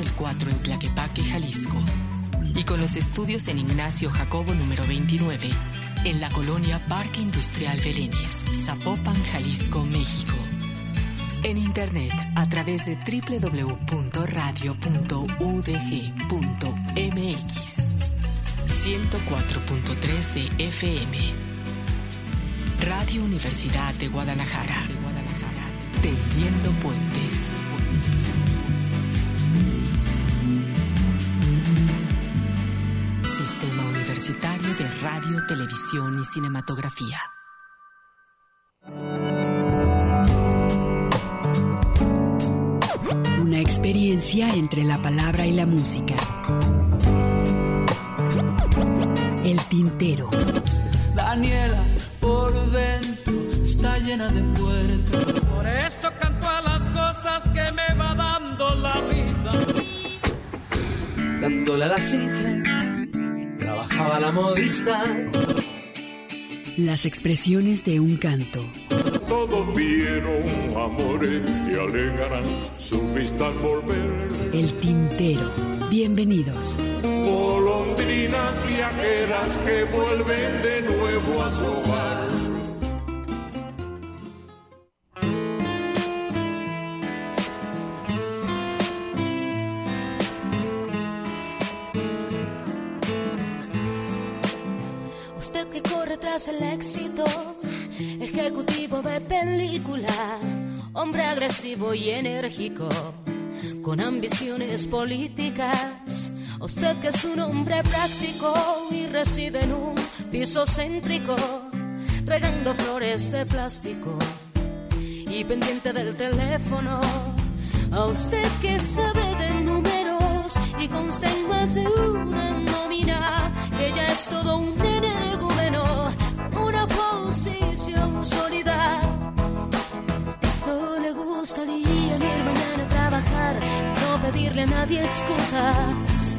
del 4 en Tlaquepaque, Jalisco. Y con los estudios en Ignacio Jacobo número 29, en la colonia Parque Industrial Belénes, Zapopan, Jalisco, México. En internet a través de www.radio.udg.mx. 104.3 de FM. Radio Universidad de Guadalajara. Tendiendo puentes. Universitario de Radio, Televisión y Cinematografía. Una experiencia entre la palabra y la música. El tintero. Daniela, por dentro está llena de puertos. Por eso canto a las cosas que me va dando la vida. Dándole a la simple, trabajaba la modista. Las expresiones de un canto. Todos vieron amores y alegarán su vista al volver. El tintero. Bienvenidos. Golondrinas viajeras que vuelven de nuevo a su hogar. Tras el éxito, ejecutivo de película, hombre agresivo y enérgico, con ambiciones políticas. Usted que es un hombre práctico y reside en un piso céntrico, regando flores de plástico y pendiente del teléfono. A usted que sabe de números y consta en más de una nómina, que ya es todo un energúmeno, posición sólida. No le gustaría ir mañana a trabajar, no pedirle a nadie excusas.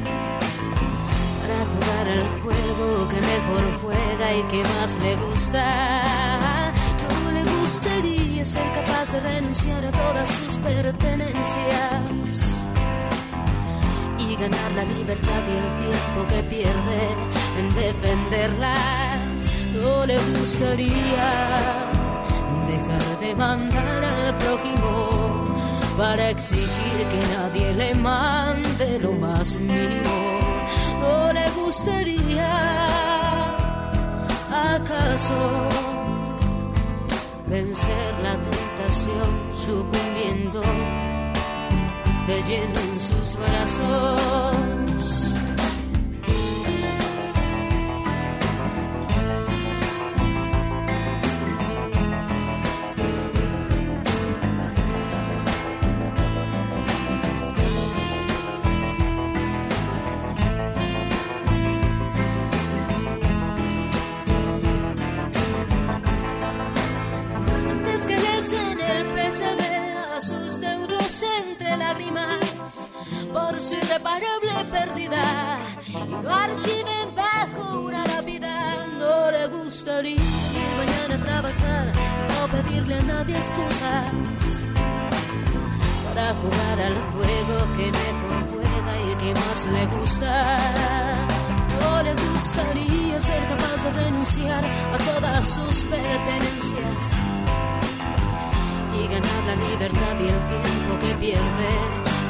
Para jugar al juego que mejor juega y que más le gusta. No le gustaría ser capaz de renunciar a todas sus pertenencias y ganar la libertad y el tiempo que pierde en defenderlas. No le gustaría dejar de mandar al prójimo para exigir que nadie le mande lo más mínimo. No le gustaría acaso vencer la tentación sucumbiendo de lleno en sus brazos. Que les den el PSB a sus deudos entre lágrimas por su irreparable pérdida y lo archiven bajo una lápida. No le gustaría ir mañana a trabajar y no pedirle a nadie excusas para jugar al juego que mejor juega y que más le gusta. No le gustaría ser capaz de renunciar a todas sus pertenencias y ganar la libertad y el tiempo que pierde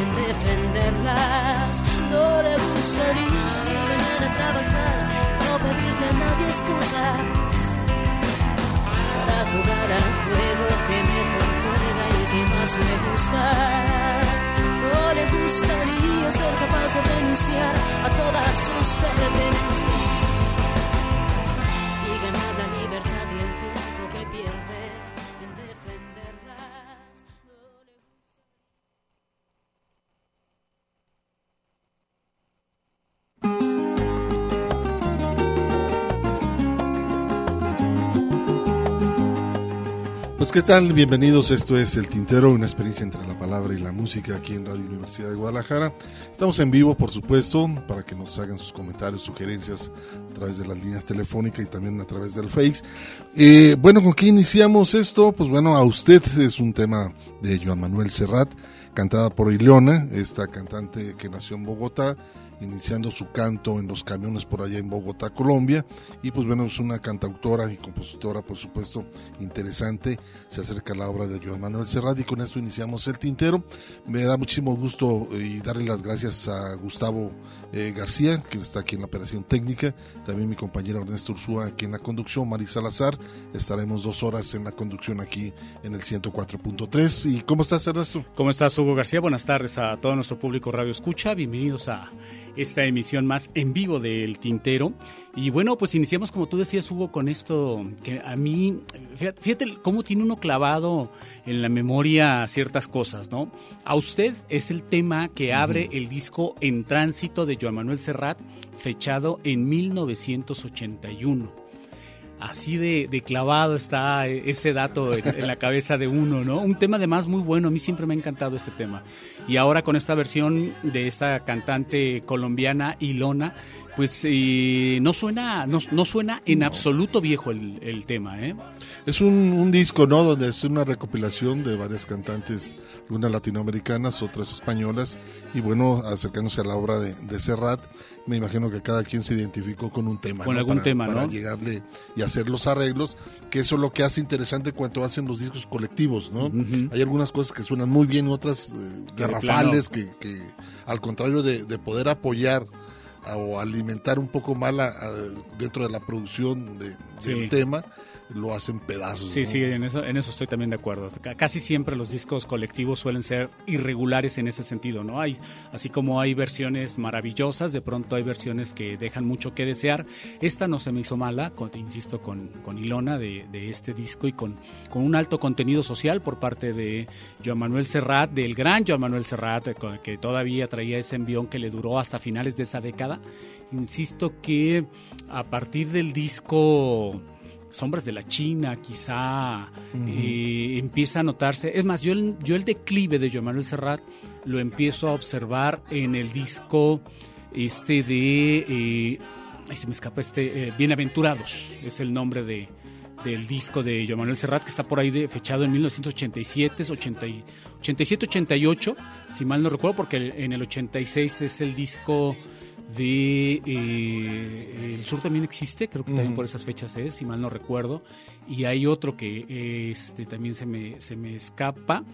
en defenderlas. No le gustaría ir mañana a trabajar no pedirle a nadie excusas para jugar al juego que mejor juega y que más le gusta. No le gustaría ser capaz de renunciar a todas sus pertenencias Qué tal, bienvenidos, esto es El Tintero, una experiencia entre la palabra y la música aquí en Radio Universidad de Guadalajara. Estamos en vivo, por supuesto, para que nos hagan sus comentarios, sugerencias a través de las líneas telefónicas y también a través del Face. Eh, bueno, ¿con qué iniciamos esto? Pues bueno, a usted es un tema de Joan Manuel Serrat, cantada por Ileona, esta cantante que nació en Bogotá iniciando su canto en los camiones por allá en Bogotá, Colombia. Y pues bueno, es una cantautora y compositora, por supuesto, interesante. Se acerca la obra de Joan Manuel Serrat y con esto iniciamos el tintero. Me da muchísimo gusto eh, y darle las gracias a Gustavo eh, García, que está aquí en la operación técnica, también mi compañero Ernesto Ursúa aquí en la conducción, Mari Salazar, estaremos dos horas en la conducción aquí en el 104.3. ¿Y cómo estás Ernesto? ¿Cómo estás Hugo García? Buenas tardes a todo nuestro público Radio Escucha, bienvenidos a esta emisión más en vivo del Tintero. Y bueno, pues iniciamos como tú decías, Hugo, con esto que a mí, fíjate cómo tiene uno clavado en la memoria ciertas cosas, ¿no? A usted es el tema que abre el disco En Tránsito de Joan Manuel Serrat, fechado en 1981 así de, clavado está ese dato en, la cabeza de uno, ¿no? Un tema además muy bueno, a mí siempre me ha encantado este tema. Y ahora con esta versión de esta cantante colombiana, Ilona, pues eh, no suena no, suena en absoluto viejo el, tema ¿eh? es un, disco no donde es una recopilación de varias cantantes unas latinoamericanas otras españolas y bueno acercándose a la obra de, de Serrat me imagino que cada quien se identificó con un tema. Con algún tema, para llegarle y hacer los arreglos, que eso es lo que hace interesante cuando hacen los discos colectivos, ¿no? Hay algunas cosas que suenan muy bien, otras eh, garrafales, que, que, al contrario de, poder apoyar o alimentar un poco más dentro de la producción de, del tema, lo hacen pedazos. Sí, sí, en eso, en eso estoy también de acuerdo. Casi siempre los discos colectivos suelen ser irregulares en ese sentido, ¿no? Hay, así como hay versiones maravillosas, de pronto hay versiones que dejan mucho que desear. Esta no se me hizo mala, con, insisto, con, con Ilona de, de, este disco y con, con un alto contenido social por parte de Joan Manuel Serrat, del gran Joan Manuel Serrat, que todavía traía ese envión que le duró hasta finales de esa década. Insisto que a partir del disco Sombras de la China, quizá eh, empieza a notarse. Es más, yo el, yo el declive de Joan Manuel Serrat lo empiezo a observar en el disco este de. Eh, ahí se me escapa este. Eh, Bienaventurados, es el nombre de, del disco de Joan Manuel Serrat, que está por ahí de, fechado en 1987, 87, 88, si mal no recuerdo, porque en el 86 es el disco de eh, El Sur también existe, creo que también por esas fechas es, si mal no recuerdo, y hay otro que este, también se me, se me escapa,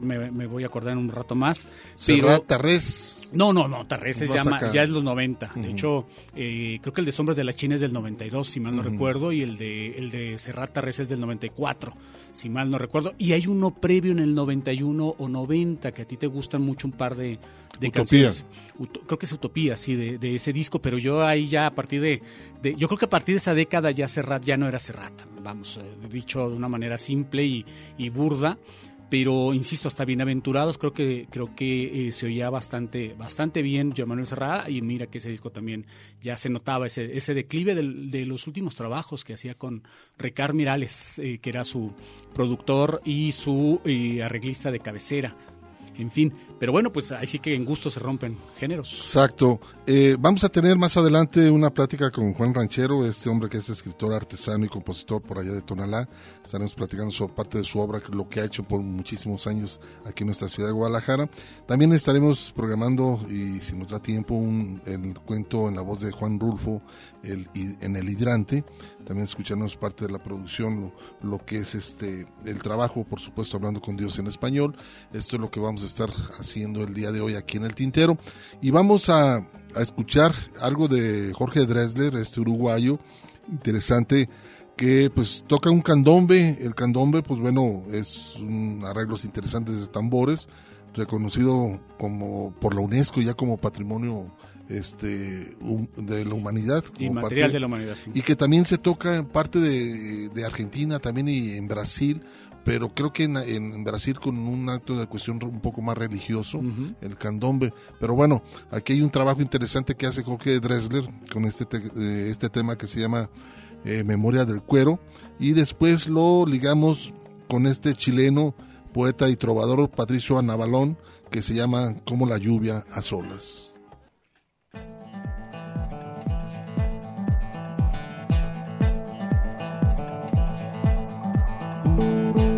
me, voy a acordar en un rato más. Pero, Tarrés. No, no, no, Tarrés es ya, ya, es los 90. De hecho, eh, creo que el de Sombras de la China es del 92, si mal no recuerdo, y el de, el de Serrat Tarrés es del 94, si mal no recuerdo. Y hay uno previo en el 91 o 90 que a ti te gustan mucho un par de, de canciones. creo que es Utopía, sí, de, ese disco, pero yo ahí ya a partir de, Yo creo que a partir de esa década ya Serrat ya no era Serrat, vamos, eh, dicho de una manera simple y, y burda pero insisto hasta bienaventurados creo que creo que eh, se oía bastante bastante bien Manuel Serrada y mira que ese disco también ya se notaba ese, ese declive de los últimos trabajos que hacía con Ricard Mirales eh, que era su productor y su eh, arreglista de cabecera en fin. Pero bueno, pues ahí sí que en gusto se rompen géneros. Exacto. Eh, vamos a tener más adelante una plática con Juan Ranchero, este hombre que es escritor, artesano y compositor por allá de Tonalá. Estaremos platicando sobre parte de su obra, lo que ha hecho por muchísimos años aquí en nuestra ciudad de Guadalajara. También estaremos programando, y si nos da tiempo, un, el cuento en la voz de Juan Rulfo el, en El Hidrante. También escucharnos parte de la producción, lo, lo que es este el trabajo, por supuesto, hablando con Dios en español. Esto es lo que vamos a estar haciendo el día de hoy aquí en el Tintero. Y vamos a, a escuchar algo de Jorge Dresler, este uruguayo, interesante, que pues toca un candombe. El candombe, pues bueno, es un arreglos interesantes de tambores, reconocido como por la UNESCO ya como patrimonio este de la humanidad y material de la humanidad y que también se toca en parte de, de Argentina también y en Brasil pero creo que en, Brasil con un acto de cuestión un poco más religioso, el candombe. Pero bueno, aquí hay un trabajo interesante que hace Jorge Dressler con este, eh, este tema que se llama eh, Memoria del Cuero. Y después lo ligamos con este chileno, poeta y trovador Patricio Anabalón, que se llama Como la lluvia a solas. Música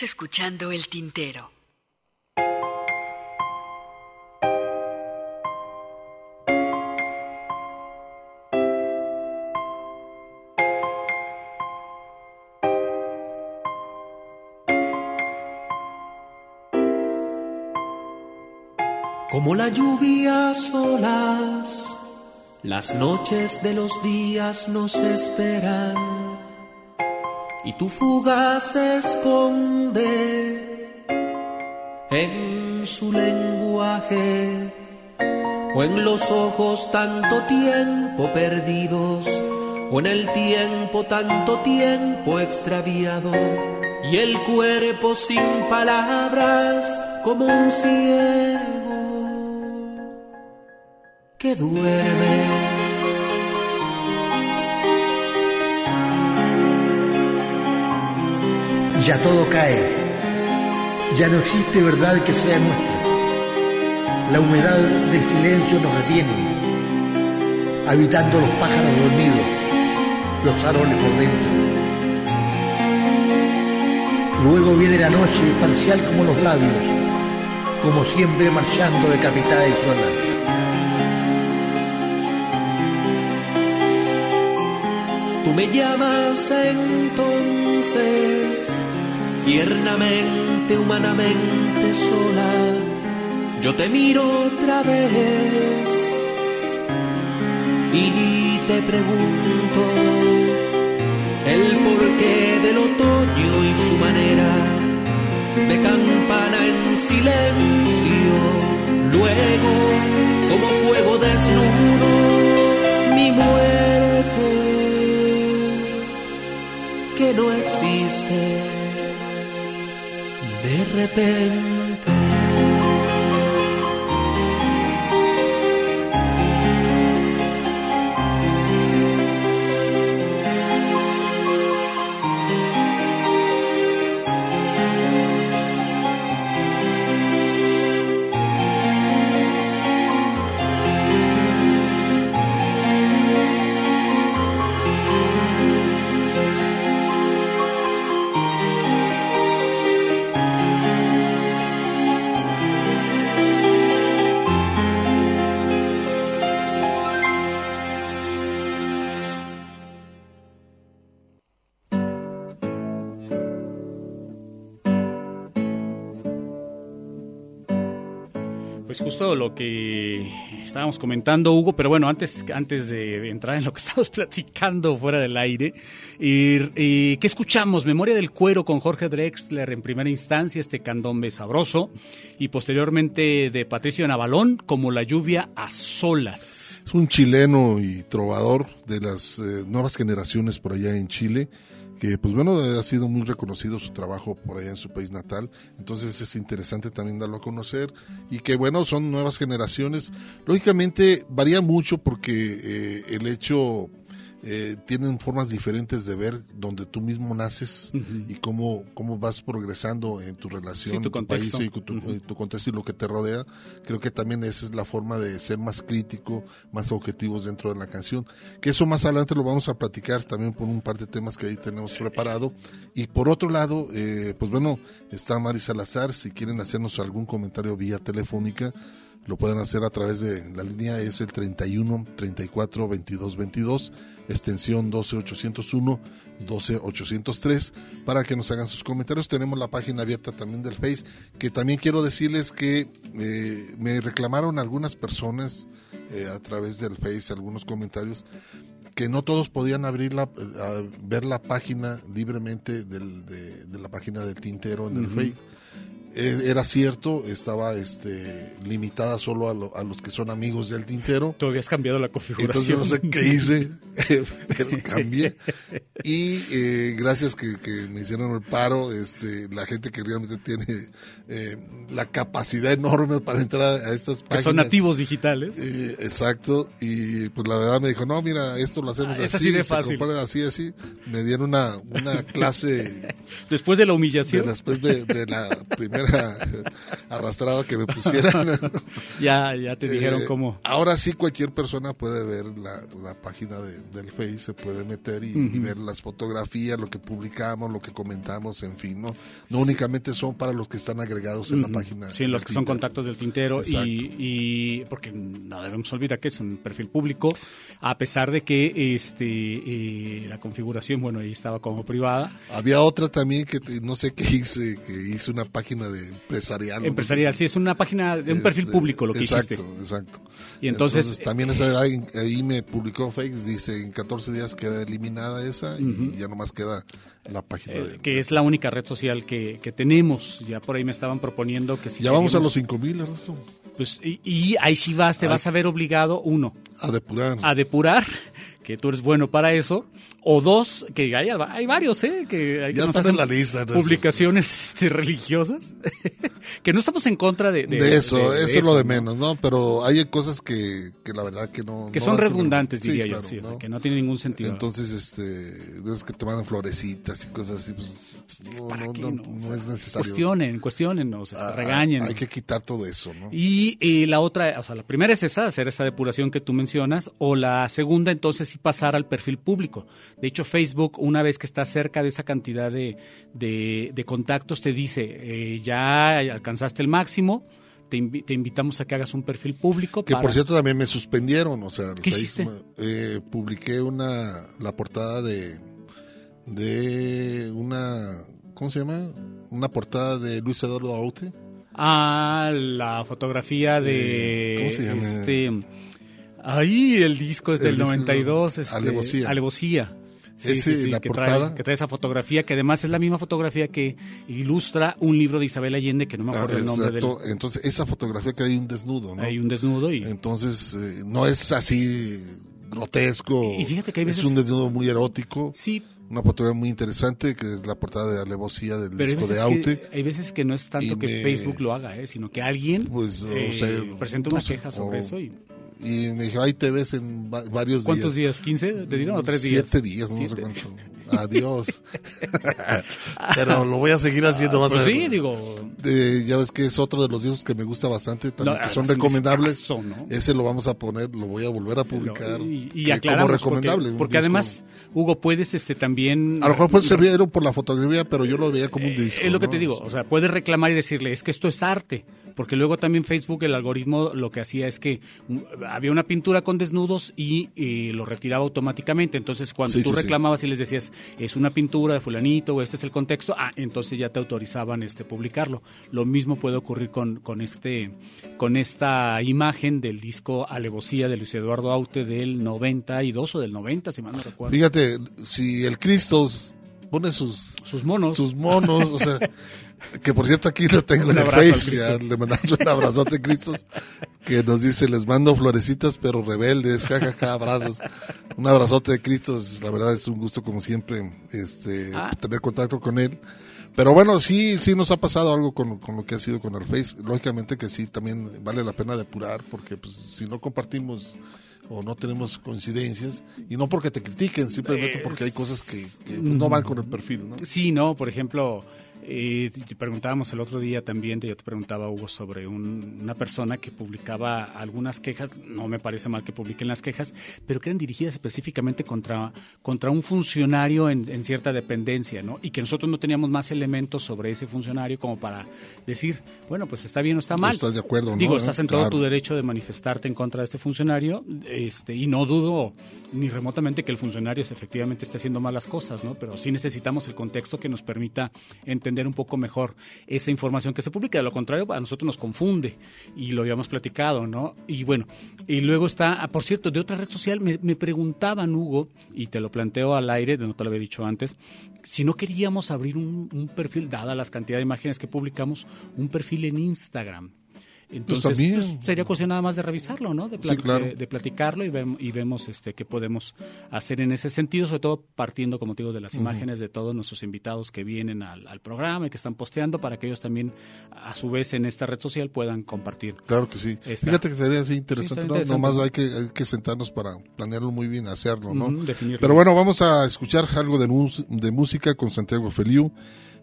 Escuchando el tintero. Como la lluvia solas, las noches de los días nos esperan tu fuga se esconde en su lenguaje o en los ojos tanto tiempo perdidos o en el tiempo tanto tiempo extraviado y el cuerpo sin palabras como un cielo que duerme. Ya no existe verdad que sea nuestra. La humedad del silencio nos retiene, habitando los pájaros dormidos, los árboles por dentro. Luego viene la noche, parcial como los labios, como siempre marchando decapitada y sola. Tú me llamas entonces, tiernamente, humanamente sola. Yo te miro otra vez y te pregunto el porqué del otoño y su manera de campana en silencio. Luego, como fuego desnudo, mi muerte que no existe de repente. Justo lo que estábamos comentando, Hugo, pero bueno, antes, antes de entrar en lo que estamos platicando fuera del aire, y, y, ¿qué escuchamos? Memoria del cuero con Jorge Drexler en primera instancia, este candombe sabroso, y posteriormente de Patricio Navalón como La lluvia a solas. Es un chileno y trovador de las eh, nuevas generaciones por allá en Chile que pues bueno, ha sido muy reconocido su trabajo por allá en su país natal, entonces es interesante también darlo a conocer y que bueno, son nuevas generaciones, lógicamente varía mucho porque eh, el hecho eh, tienen formas diferentes de ver donde tú mismo naces uh -huh. y cómo, cómo vas progresando en tu relación, sí, tu, tu país y tu, uh -huh. tu, contexto y lo que te rodea. Creo que también esa es la forma de ser más crítico, más objetivos dentro de la canción. Que eso más adelante lo vamos a platicar también por un par de temas que ahí tenemos preparado. Y por otro lado, eh, pues bueno, está Mari Salazar. Si quieren hacernos algún comentario vía telefónica, lo pueden hacer a través de la línea es el 31 34 22 22 extensión 12801 12803 para que nos hagan sus comentarios tenemos la página abierta también del Face que también quiero decirles que eh, me reclamaron algunas personas eh, a través del Face algunos comentarios que no todos podían abrir la, a ver la página libremente del, de, de, la página del tintero en el uh -huh. Face era cierto, estaba este, limitada solo a, lo, a, los que son amigos del tintero. Tú habías cambiado la configuración. Entonces no sé qué hice, pero cambié. Y eh, gracias que, que, me hicieron el paro, este, la gente que realmente tiene eh, la capacidad enorme para entrar a estas páginas. Que son nativos digitales. Eh, exacto, y pues la verdad me dijo, no, mira, esto lo hacemos ah, es así. así de fácil. Así, así. Me dieron una, una clase. Después de la humillación. De, después de, de la primera arrastrada que me pusieran. ya, ya te dijeron eh, cómo. Ahora sí cualquier persona puede ver la, la página de, del Face, se puede meter y, uh -huh. y ver las fotografías, lo que publicamos, lo que comentamos, en fin, ¿no? No únicamente son para los que están agregados en la página. Sí, los del que son contactos del tintero y, y porque no debemos olvidar que es un perfil público, a pesar de que este eh, la configuración, bueno, ahí estaba como privada. Había otra también que no sé qué hice, que hice una página de empresarial. ¿no? Empresarial, sí, es una página de un Este, perfil público lo que exacto, hiciste. Exacto. Y entonces, también esa, ahí, ahí me publicó Fakes, dice en 14 días queda eliminada esa y ya nomás queda la página. eh, de, que es la única red social que, que tenemos. Ya por ahí me estaban proponiendo que si ya vamos a los 5000, Ernesto, pues, y, y ahí sí vas, te vas a ver obligado, uno, a depurar. a depurar, que tú eres bueno para eso, o dos, que hay, hay varios, ¿eh? Que, hay que Ya nos estás hacen en la lista. Publicaciones este, religiosas, que no estamos en contra de, de, eso, de- de eso es lo de ¿no? menos, ¿no? Pero hay cosas que, que la verdad que no... Que no son redundantes, Sí, diría claro, yo, sí, o sea, ¿no? que no tiene ningún sentido. Entonces, este, ves que te mandan florecitas y cosas así, pues no, ¿Para no, qué, O sea, es necesario. Cuestionen, cuestionen, o sea, Ah, regañen. Hay que quitar todo eso, ¿no? Y eh, la otra, o sea, la primera es esa, hacer esa depuración que tú mencionas, o la segunda, entonces pasar al perfil público. De hecho, Facebook, una vez que está cerca de esa cantidad de, de, de contactos, te dice, eh, ya alcanzaste el máximo, te, invi- te invitamos a que hagas un perfil público. Que para- por cierto también me suspendieron, o sea, ¿Qué hiciste? eh, publiqué una la portada de de una ¿cómo se llama? Una portada de Luis Eduardo Aute. Ah, la fotografía de... Eh, ¿cómo se llama? Este, ahí el disco es El del disco, 92. Este, Alevosía. Alevosía. Sí, Ese, sí, sí, la que, portada. trae, que trae esa fotografía, que además es la misma fotografía que ilustra un libro de Isabel Allende, que no me acuerdo Ah, el nombre del... Entonces, esa fotografía que hay un desnudo, ¿no? Hay un desnudo y... Entonces, eh, no es así grotesco. Y fíjate que hay veces- Es un desnudo muy erótico. Sí, Una fotografía muy interesante, que es la portada de Alevosía del pero disco de Aute. que, hay veces que no es tanto Y que me- Facebook lo haga, ¿eh? sino que alguien Pues, o eh, sea, presenta no una sé, queja sobre o- eso y... Y me dijo, ahí te ves en va- varios ¿Cuántos días. días? ¿15? ¿Te dieron o tres días? Siete días, no sé Siete. cuánto. Adiós. Pero lo voy a seguir haciendo más Pues a sí, digo... Eh, ya ves que es otro de los discos que me gusta bastante, también No, que son es un recomendables. discazo, ¿no? Ese lo vamos a poner, lo voy a volver a publicar. y, y aclaramos como recomendable. porque, además Hugo puedes este también A lo mejor pues servir por la fotografía, pero yo lo veía como un Eh, disco. es lo que ¿no? te digo, o sea, puedes reclamar y decirle, es que esto es arte, porque luego también Facebook, el algoritmo lo que hacía es que mm, había una pintura con desnudos y eh, lo retiraba automáticamente, entonces cuando Sí, tú sí, sí. reclamabas y les decías, es una pintura de fulanito o este es el contexto, ah, entonces ya te autorizaban este publicarlo. Lo mismo puede ocurrir con, con este con esta imagen del disco Alevosía de Luis Eduardo Aute del 92 o del 90, si mal no recuerdo. Fíjate, si el Cristo pone sus, Sus monos. sus monos, o sea, que por cierto aquí lo tengo Un en el Face, ya le mandamos un abrazote, Cristos, que nos dice, les mando florecitas pero rebeldes, jajaja, abrazos. Un abrazote de Cristos, la verdad es un gusto como siempre este Ah. tener contacto con él. Pero bueno, sí, sí nos ha pasado algo con, con lo que ha sido con el Face. Lógicamente que sí, también vale la pena depurar, porque pues si no compartimos o no tenemos coincidencias, y no porque te critiquen, simplemente porque hay cosas que, que, pues, no van con el perfil, ¿no? Sí, no, por ejemplo, eh, preguntábamos el otro día también, yo te preguntaba, Hugo, sobre un- una persona que publicaba algunas quejas, no me parece mal que publiquen las quejas, pero que eran dirigidas específicamente contra, contra un funcionario en, en cierta dependencia, ¿no? Y que nosotros no teníamos más elementos sobre ese funcionario como para decir, bueno, pues está bien o está mal. ¿Estás de acuerdo, no? Digo, estás en todo tu derecho de manifestarte en contra de este funcionario, este, y no dudo ni remotamente que el funcionario efectivamente esté haciendo malas cosas, ¿no? Pero sí necesitamos el contexto que nos permita entender un poco mejor esa información que se publica. De lo contrario, a nosotros nos confunde y lo habíamos platicado, ¿no? Y bueno, y luego está, ah, por cierto, de otra red social me, me preguntaban, Hugo, y te lo planteo al aire, no te lo había dicho antes, si no queríamos abrir un, un perfil, dada las cantidad de imágenes que publicamos, un perfil en Instagram. Entonces, también. pues, sería cuestión nada más de revisarlo, ¿no? De, pla- Sí, claro. de, de platicarlo y, vem- y vemos este qué podemos hacer en ese sentido, sobre todo partiendo, como te digo, de las imágenes de todos nuestros invitados que vienen al, al programa y que están posteando para que ellos también, a su vez, en esta red social puedan compartir. Claro que sí. Está. Fíjate que sería así interesante, Sí, ¿no? interesante. Nomás hay que, hay que sentarnos para planearlo muy bien, hacerlo, ¿no? Pero bueno, vamos a escuchar algo de, de música con Santiago Feliu.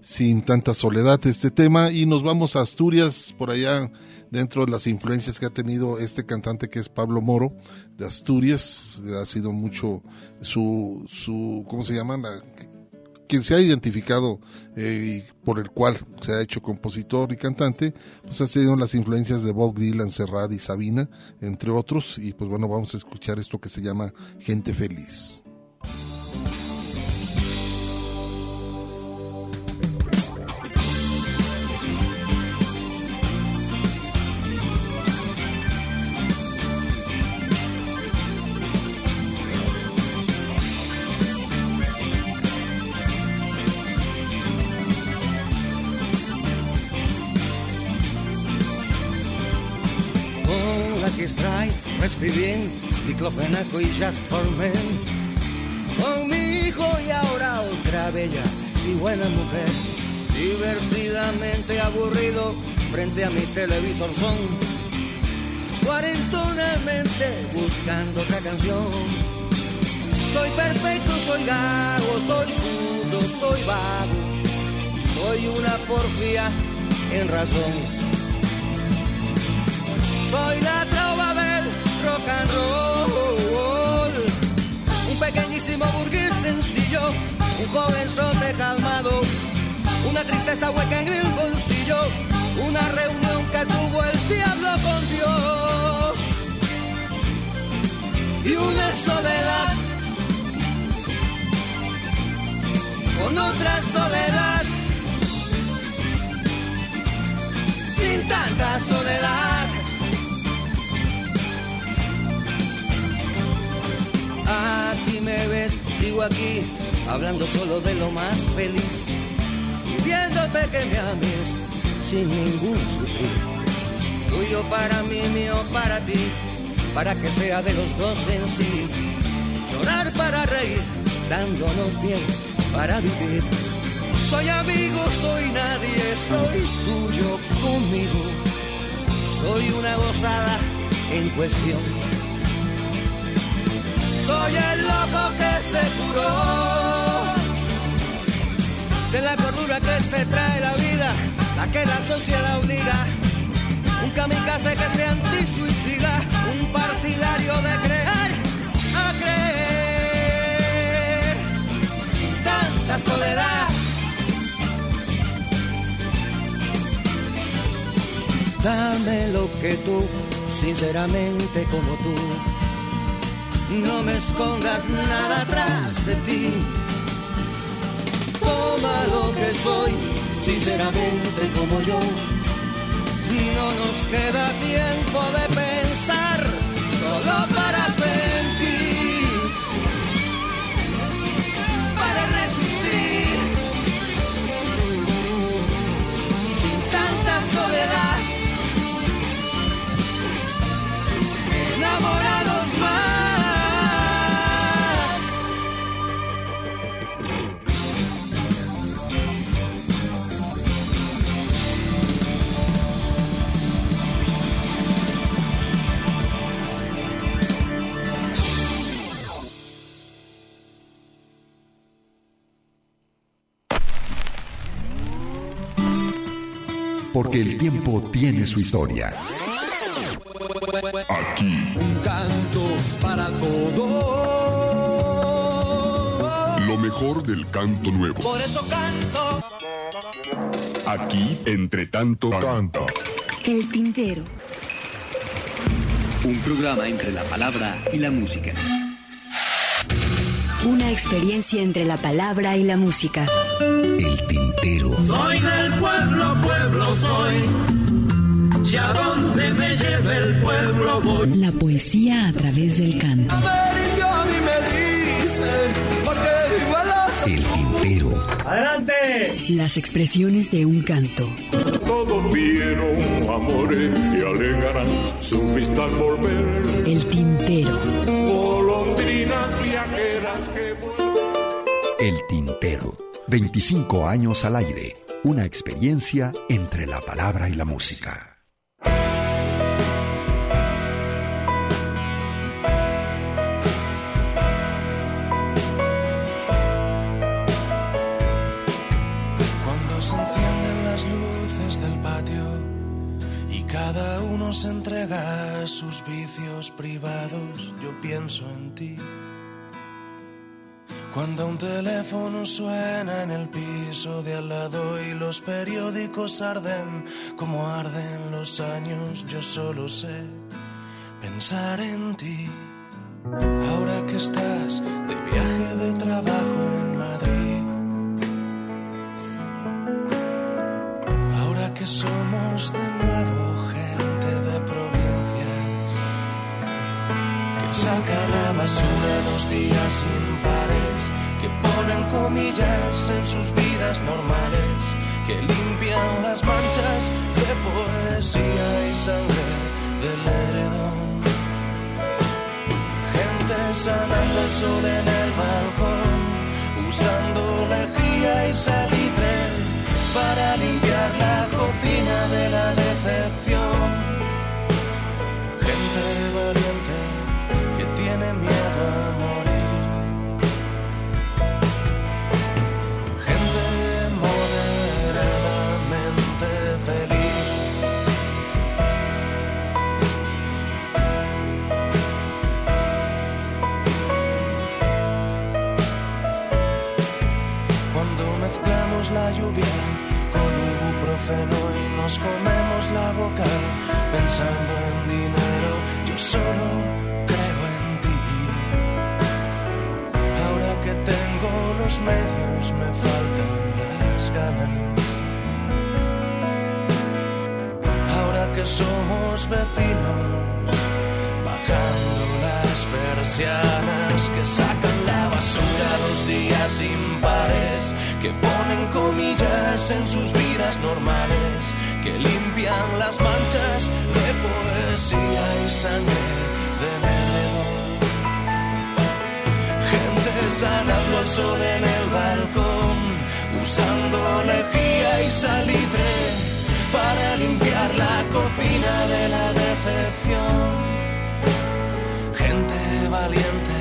sin tanta soledad este tema y nos vamos a Asturias por allá dentro de las influencias que ha tenido este cantante que es Pablo Moro de Asturias ha sido mucho su su cómo se llama la, quien se ha identificado eh, y por el cual se ha hecho compositor y cantante, pues ha sido las influencias de Bob Dylan, Serrat y Sabina, entre otros, y pues bueno, vamos a escuchar esto que se llama Gente Feliz. Bien, diclofenaco y just for men. Con mi hijo y ahora otra bella y buena mujer. Divertidamente aburrido frente a mi televisor son. Cuarentonamente buscando otra canción. Soy perfecto, soy gago, soy zurdo, soy vago. Soy una porfía en razón. Soy la trova Un pequeñísimo burgués sencillo, un joven sote calmado, una tristeza hueca en el bolsillo, una reunión que tuvo el diablo con Dios. Y una soledad con otra soledad. Sin tanta soledad. Aquí me ves, sigo aquí, hablando solo de lo más feliz, pidiéndote que me ames sin ningún sufrir. Tuyo para mí, mío para ti, para que sea de los dos en sí. Llorar para reír, dándonos bien para vivir. Soy amigo, soy nadie, soy tuyo conmigo. Soy una gozada en cuestión soy el loco que se curó de la cordura que se trae la vida, la que la sociedad obliga. Un kamikaze que se antisuicida, un partidario de creer a creer sin tanta soledad. Dame lo que tú, sinceramente como tú no me escondas nada atrás de ti. Toma lo que soy, sinceramente como yo. No nos queda tiempo de pensar, solo para sentir, tiempo tiene su historia. Aquí. Un canto para todos. Lo mejor del canto nuevo. Por eso canto. Aquí, entre tanto canto. El tintero. Un programa entre la palabra y la música. Una experiencia entre la palabra y la música. El tintero. Soy del pueblo, pueblo soy. Y a donde me lleve el pueblo voy. La poesía a través del canto. El tintero. ¡Adelante! Las expresiones de un canto. Todos vieron amores y alegarán su vista al volver. El tintero. El Tintero. 25 años al aire. Una experiencia entre la palabra y la música. Cuando se encienden las luces del patio y Cada uno se entrega a sus vicios privados, yo pienso en ti. Cuando un teléfono suena en el piso de al lado y los periódicos arden como arden los años, yo solo sé pensar en ti. Ahora que estás de viaje de trabajo en Madrid. Ahora que somos de nuevo gente de provincias. Que saca la basura los días impares. Que ponen comillas en sus vidas normales. Que limpian las manchas de poesía y sangre del edredón sanando el en el balcón, pensando en dinero, yo solo creo en ti. Ahora que tengo los medios me faltan las ganas. Ahora que somos vecinos, bajando las persianas que sacan la basura los días impares, que ponen comillas en sus vidas normales, que limpian las manchas de poesía y sangre del edredón. Gente sanando al sol en el balcón, usando lejía y salitre para limpiar la cocina de la decepción gente valiente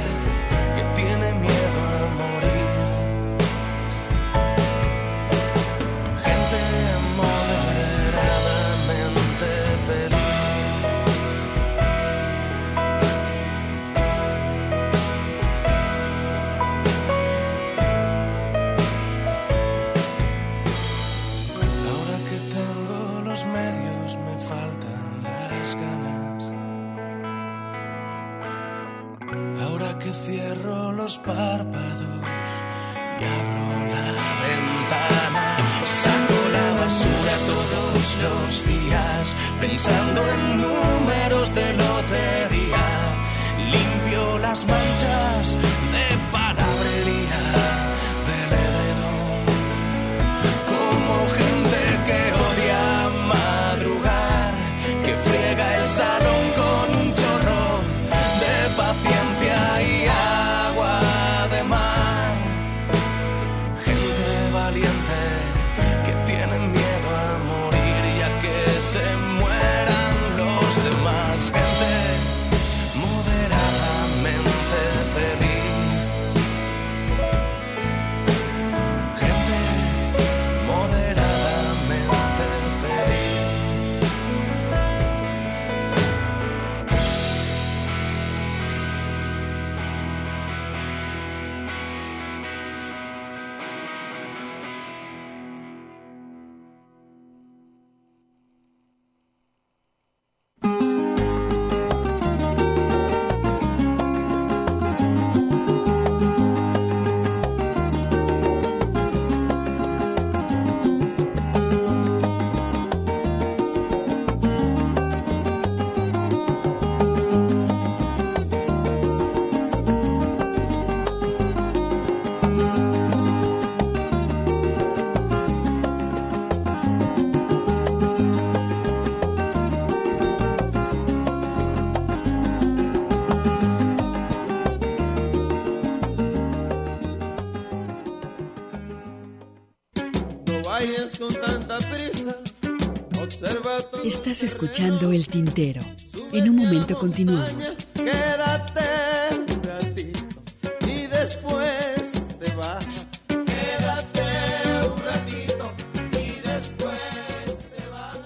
párpados y abro la ventana, saco la basura todos los días, pensando en números de lotería. Limpio las manchas Estás escuchando El Tintero. En un momento continuamos. Quédate un ratito y después te vas. Quédate un ratito y después te vas.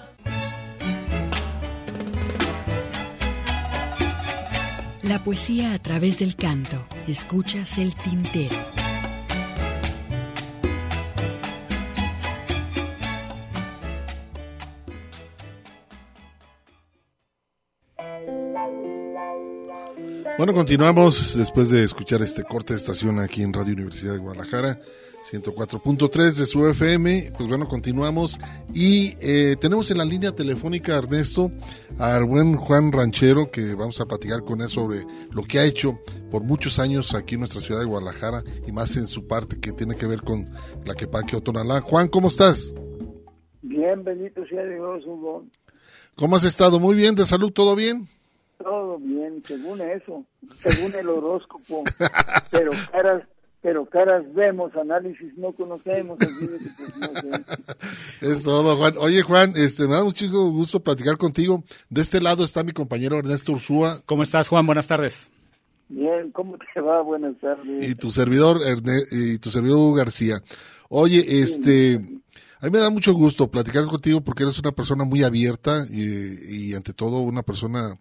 La poesía a través del canto. Escuchas El Tintero. Bueno, continuamos después de escuchar este corte de estación aquí en Radio Universidad de Guadalajara. 104.3 de su FM. Pues bueno, continuamos y eh, tenemos en la línea telefónica Ernesto al buen Juan Ranchero que vamos a platicar con él sobre lo que ha hecho por muchos años aquí en nuestra ciudad de Guadalajara y más en su parte que tiene que ver con la Quepaque Otonalá. Juan, ¿cómo estás? Bien, bendito sea Dios, Hugo. ¿Cómo has estado? Muy bien, de salud, ¿todo bien? Todo bien, según eso, según el horóscopo, pero caras pero caras vemos, análisis no conocemos. Pues, es todo, Juan. Oye, Juan, este, me da mucho gusto platicar contigo. De este lado está mi compañero Ernesto Ursúa. ¿Cómo estás, Juan? Buenas tardes. Bien, ¿cómo te va? Buenas tardes. Y tu servidor, y tu servidor García. Oye, este, a mí me da mucho gusto platicar contigo porque eres una persona muy abierta y, y ante todo una persona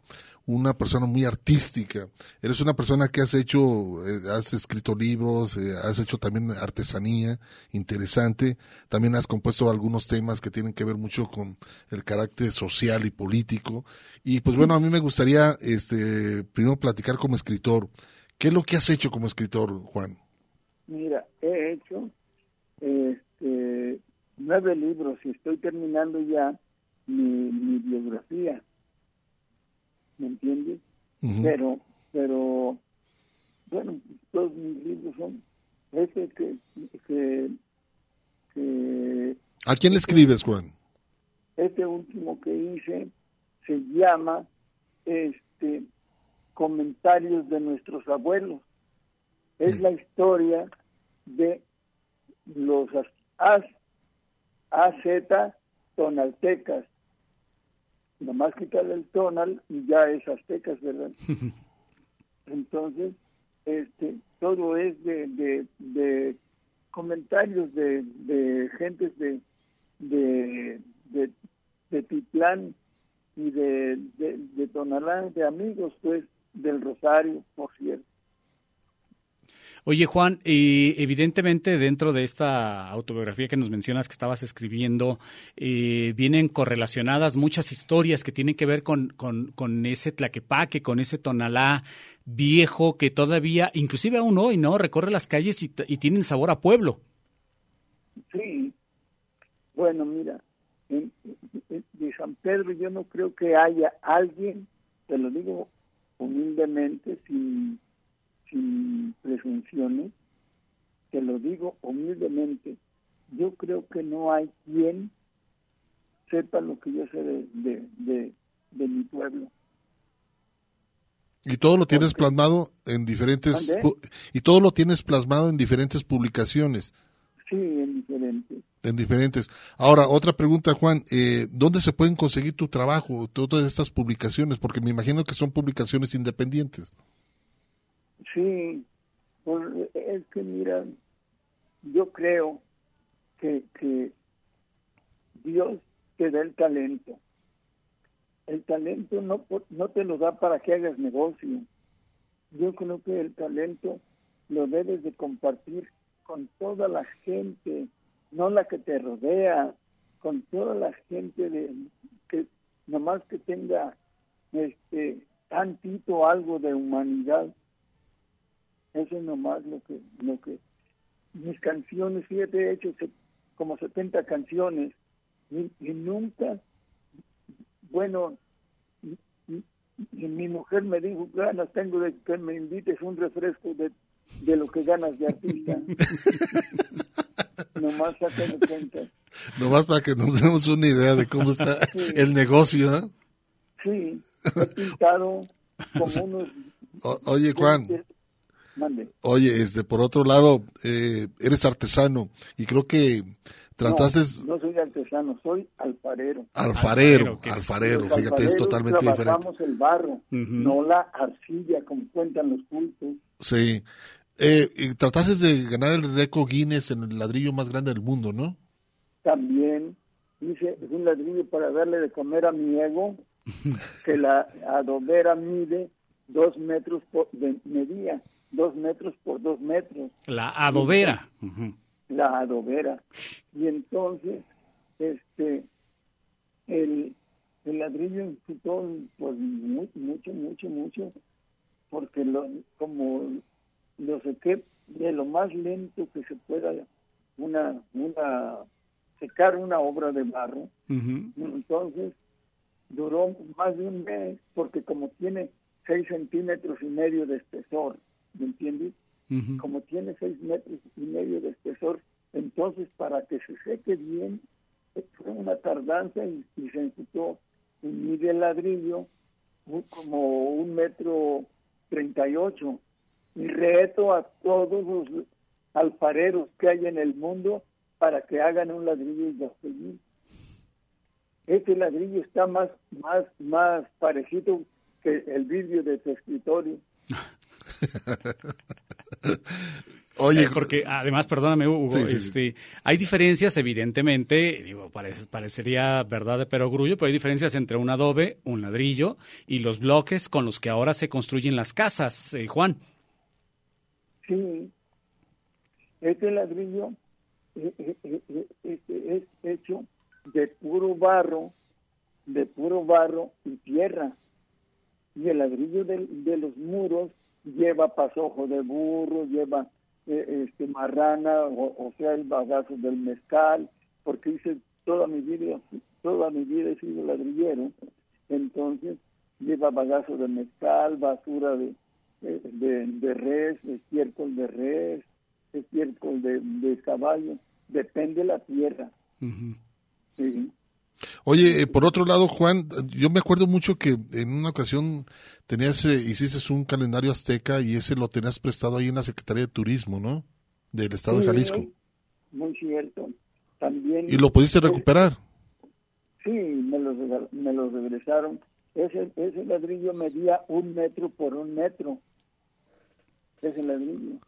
una persona muy artística. Eres una persona que has hecho, eh, has escrito libros, eh, has hecho también artesanía interesante. También has compuesto algunos temas que tienen que ver mucho con el carácter social y político. Y pues bueno, a mí me gustaría, este, primero platicar como escritor. ¿Qué es lo que has hecho como escritor, Juan? Mira, he hecho este, nueve libros y estoy terminando ya mi biografía ¿me entiendes? Pero, pero, bueno, todos mis libros son ese que, que, ¿A quién le escribes, Juan? Este último que hice se llama este comentarios de nuestros abuelos. Es la historia de los AZ tonaltecas nomás quitarle el tonal y ya es aztecas, ¿verdad? Entonces, este, todo es de, de, de comentarios de, de gentes de, de, de, de Titlán y de, de, de Tonalá, de amigos, pues, del Rosario, por cierto. Oye, Juan, y evidentemente dentro de esta autobiografía que nos mencionas que estabas escribiendo, eh, vienen correlacionadas muchas historias que tienen que ver con, con, ese tlaquepaque, con ese tonalá viejo que todavía, inclusive aún hoy, ¿no? Recorre las calles y, y tienen sabor a pueblo. Sí. Bueno, mira, de San Pedro yo no creo que haya alguien, te lo digo humildemente, sin sin presunciones, te lo digo humildemente, yo creo que no hay quien sepa lo que yo sé de, de, de, mi pueblo. Y todo lo tienes plasmado en diferentes y todo lo tienes plasmado en diferentes publicaciones. Sí, en diferentes. En diferentes. Ahora, otra pregunta, Juan, eh, ¿dónde se pueden conseguir tu trabajo, todas estas publicaciones? Porque me imagino que son publicaciones independientes. Sí, es que mira, yo creo que, que Dios te da el talento. El talento no, no te lo da para que hagas negocio. Yo creo que el talento lo debes de compartir con toda la gente, no la que te rodea, con toda la gente de que nomás que tenga este tantito algo de humanidad eso es nomás lo que, lo que mis canciones, fíjate, he hecho como 70 canciones y, nunca, bueno, mi mujer me dijo, ganas tengo de que me invites un refresco de, de lo que ganas de artista. Nomás de cuenta. Nomás para que nos demos una idea de cómo está el negocio, ¿no? Sí, he pintado como unos... oye, Juan, Oye, este, por otro lado, eh, eres artesano y creo que trataste... No, soy artesano, soy alfarero. Alfarero, alfarero, fíjate, es totalmente diferente. el barro, no la arcilla como cuentan los cultos. Sí. Eh, y trataste de ganar el récord Guinness en el ladrillo más grande del mundo, ¿no? También hice un ladrillo para darle de comer a mi ego, que la adobera mide dos metros por, de, medía dos metros por dos metros. La adobera. La adobera. Y entonces, este, el, el ladrillo imputó pues mucho, mucho, mucho, porque lo, como lo sequé de lo más lento que se pueda una, una secar una obra de barro. Entonces, duró más de un mes porque como tiene seis centímetros y medio de espesor, ¿me entiendes? Como tiene seis metros y medio de espesor, entonces para que se seque bien fue una tardanza y, se imputó y mide ladrillo como un metro treinta y ocho. Y reto a todos los alfareros que hay en el mundo para que hagan un ladrillo y Este ladrillo está más, más, más parecido que el vidrio de tu escritorio. Oye, eh, porque además, perdóname, Hugo, este, hay diferencias, evidentemente, digo, parecería verdad de perogrullo, pero hay diferencias entre un adobe, un ladrillo y los bloques con los que ahora se construyen las casas, eh, Juan. Sí, este ladrillo eh, es hecho de puro barro, de puro barro y tierra. Y el ladrillo de, de los muros lleva pasojo de burro, lleva eh, este, marrana, o, sea, el bagazo del mezcal, porque dice, toda mi vida, toda mi vida he sido ladrillero, entonces lleva bagazo de mezcal, basura de, de, de res, estiércol de res, estiércol de, de caballo, depende de la tierra. sí. Oye, eh, por otro lado, Juan, yo me acuerdo mucho que en una ocasión tenías, eh, hiciste un calendario azteca y ese lo tenías prestado ahí en la Secretaría de Turismo, ¿no? Del Estado de Jalisco. Muy cierto. También. ¿Y lo pudiste recuperar? Sí, me lo, me lo regresaron. Ese, ese ladrillo medía un metro por un metro. Ese ladrillo.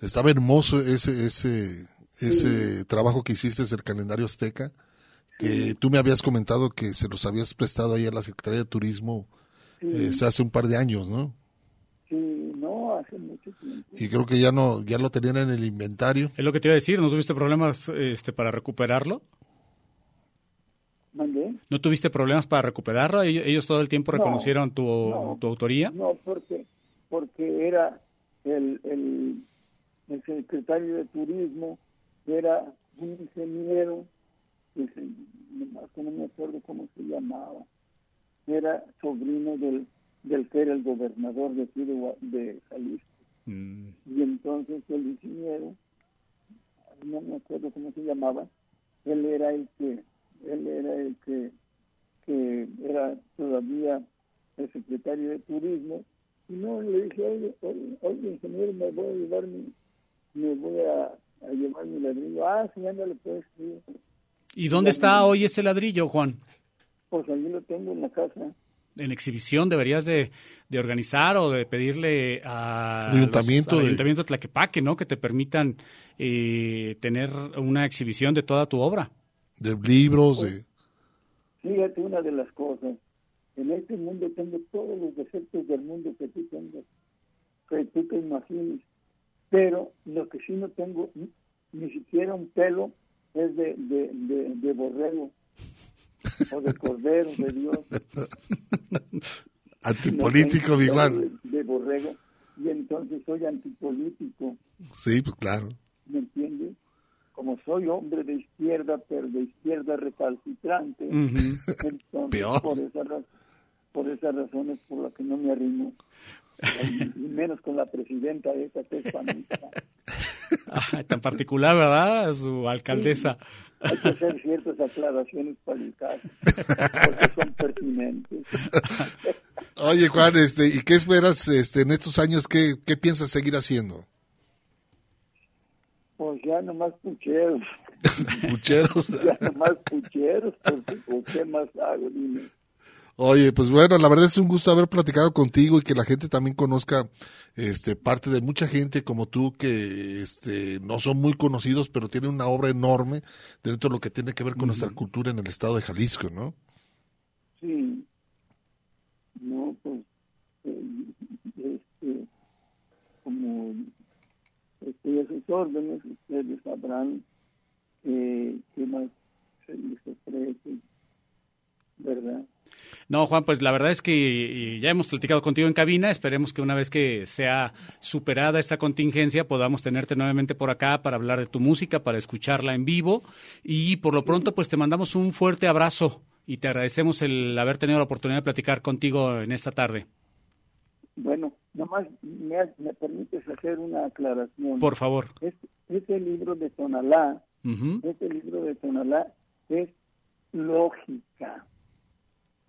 Estaba hermoso ese, ese, ese trabajo que hiciste, el calendario azteca que tú me habías comentado que se los habías prestado ahí a la Secretaría de Turismo eh, hace un par de años, ¿no? Sí, no, hace mucho tiempo. Y creo que ya no ya lo tenían en el inventario. Es lo que te iba a decir, ¿no tuviste problemas este, para recuperarlo? ¿Mandé? ¿No tuviste problemas para recuperarlo? ¿Ellos, todo el tiempo reconocieron tu, tu autoría? No, porque, porque era el, el, el secretario de Turismo, era un ingeniero no me acuerdo cómo se llamaba, era sobrino del, del que era el gobernador de aquí de, Jalisco. Mm. Y entonces el ingeniero, no me acuerdo cómo se llamaba, él era el que, él era el que, que era todavía el secretario de turismo, y no, le dije, oye, oye, ingeniero, me voy a llevar mi, me voy a, llevar mi ladrillo. Ah, sí, ándale, pues, sí. ¿Y dónde está hoy ese ladrillo, Juan? Pues ahí lo tengo en la casa. En exhibición deberías de, organizar o de pedirle a ayuntamiento, al ayuntamiento de Tlaquepaque, ¿no? Que te permitan eh, tener una exhibición de toda tu obra. De libros, de... Fíjate una de las cosas. En este mundo tengo todos los defectos del mundo que tú tengas, que tú te imagines. Pero lo que sí no tengo, ni siquiera un pelo es de, de, de, borrego o de cordero de Dios. Antipolítico, mi De, de, borrego. Y entonces soy antipolítico. Sí, pues claro. ¿Me entiendes? Como soy hombre de izquierda, pero de izquierda recalcitrante, entonces por esa por esas razones por las que no me arrimo y menos con la presidenta esa que es Ah, tan particular, ¿verdad? Su alcaldesa. hay que hacer ciertas aclaraciones para el caso, porque son pertinentes. Oye, Juan, este, ¿y qué esperas este, en estos años? ¿Qué, qué piensas seguir haciendo? Pues ya nomás pucheros. ¿Pucheros? ya nomás pucheros, porque ¿qué más hago? Dime. Oye, pues bueno, la verdad es un gusto haber platicado contigo y que la gente también conozca este parte de mucha gente como tú que este no son muy conocidos, pero tienen una obra enorme dentro de lo que tiene que ver con nuestra cultura en el estado de Jalisco, ¿no? Sí. No, pues eh, como estoy a sus órdenes, ustedes sabrán eh, qué más se les ofrece, ¿verdad? No, Juan, pues la verdad es que ya hemos platicado contigo en cabina. Esperemos que una vez que sea superada esta contingencia podamos tenerte nuevamente por acá para hablar de tu música, para escucharla en vivo. Y por lo pronto, pues te mandamos un fuerte abrazo y te agradecemos el haber tenido la oportunidad de platicar contigo en esta tarde. Bueno, nomás me, me permites hacer una aclaración. Por favor. Este, libro de Tonalá, este libro de Tonalá es lógica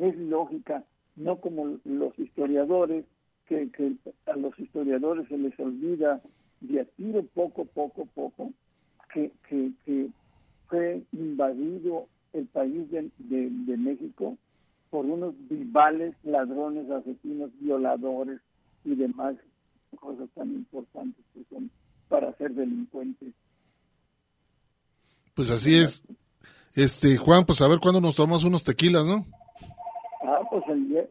es lógica, no como los historiadores, que, a los historiadores se les olvida de a tiro poco, poco, poco, que, que, fue invadido el país de, de, México por unos vivales, ladrones, asesinos, violadores y demás cosas tan importantes que son para ser delincuentes. Pues así es. Este, Juan, pues a ver cuándo nos tomamos unos tequilas, ¿no? Pues el día,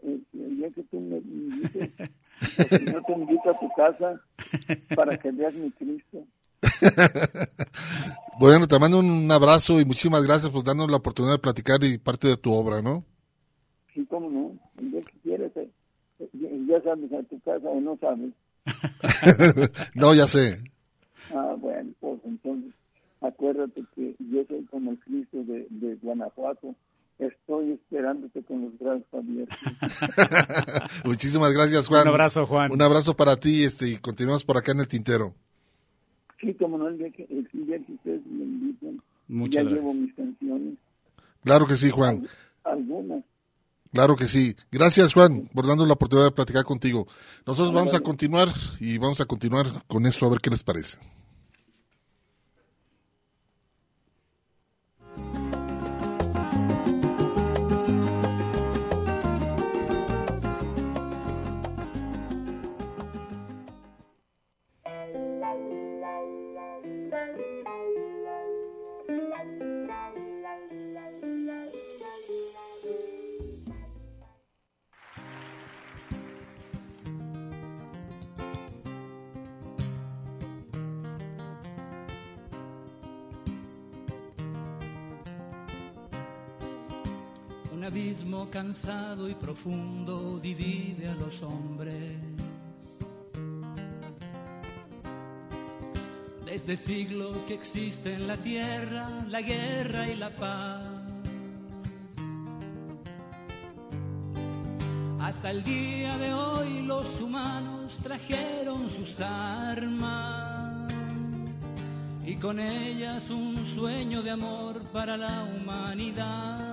que tú me invites, pues yo te invito a tu casa para que veas mi Cristo. bueno, te mando un abrazo y muchísimas gracias por darnos la oportunidad de platicar y parte de tu obra, ¿no? Sí, cómo no. El día que quieres, eh, ya sabes a tu casa o no sabes. no, ya sé. Ah, bueno, pues entonces acuérdate que yo soy como el Cristo de, de Guanajuato Estoy esperándote con los brazos abiertos. Muchísimas gracias, Juan. Un abrazo, Juan. Un abrazo para ti este, y continuamos por acá en el tintero. Sí, como no, el día que, el día que ustedes me invitan, Muchas ya gracias. llevo mis canciones. Claro que sí, Juan. Algunas. Claro que sí. Gracias, Juan, por darnos la oportunidad de platicar contigo. Nosotros vamos a continuar y vamos a continuar con esto a ver qué les parece. Cansado y profundo divide a los hombres. Desde siglos que existe en la tierra la guerra y la paz. Hasta el día de hoy los humanos trajeron sus armas y con ellas un sueño de amor para la humanidad.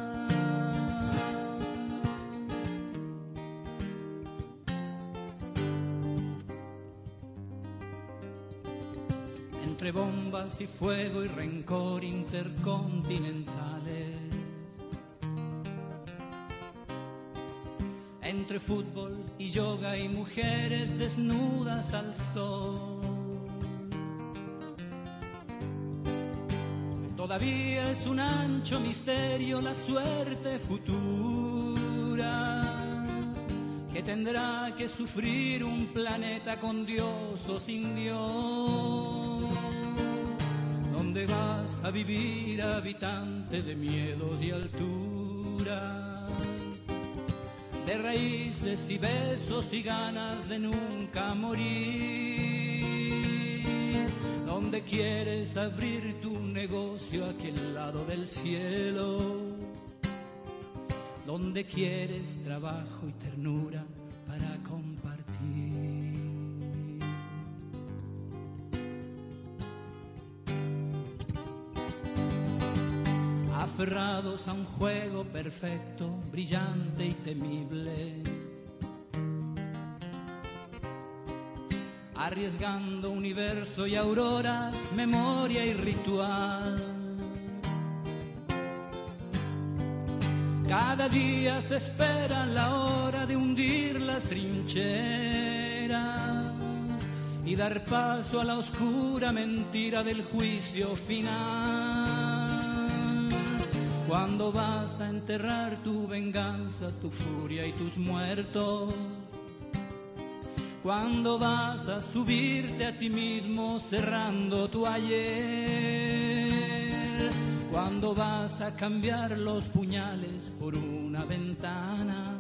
Y fuego y rencor intercontinentales. Entre fútbol y yoga y mujeres desnudas al sol. Todavía es un ancho misterio la suerte futura que tendrá que sufrir un planeta con Dios o sin Dios. ¿Dónde vas a vivir habitante de miedos y alturas? De raíces y besos y ganas de nunca morir. ¿Dónde quieres abrir tu negocio a aquel lado del cielo? ¿Dónde quieres trabajo y ternura a un juego perfecto, brillante y temible. Arriesgando universo y auroras, memoria y ritual. Cada día se espera la hora de hundir las trincheras y dar paso a la oscura mentira del juicio final. Cuando vas a enterrar tu venganza, tu furia y tus muertos, cuando vas a subirte a ti mismo cerrando tu ayer, cuando vas a cambiar los puñales por una ventana.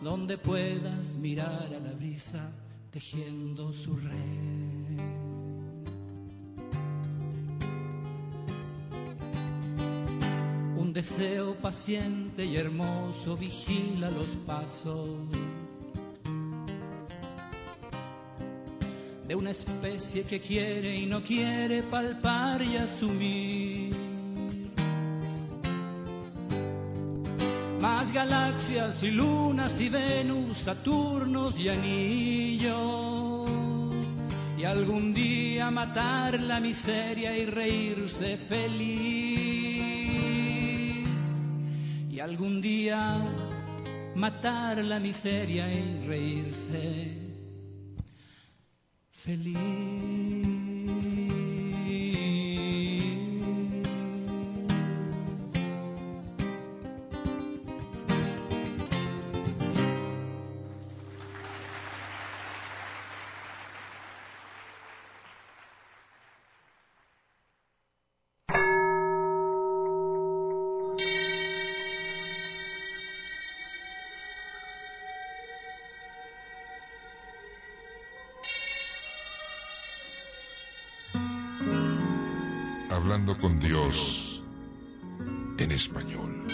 Donde puedas mirar a la brisa tejiendo su red. Deseo paciente y hermoso vigila los pasos de una especie que quiere y no quiere palpar y asumir. Más galaxias y lunas y Venus, Saturnos y anillos. Y algún día matar la miseria y reírse feliz. Y algún día matar la miseria y reírse feliz. Hablando con Dios en español.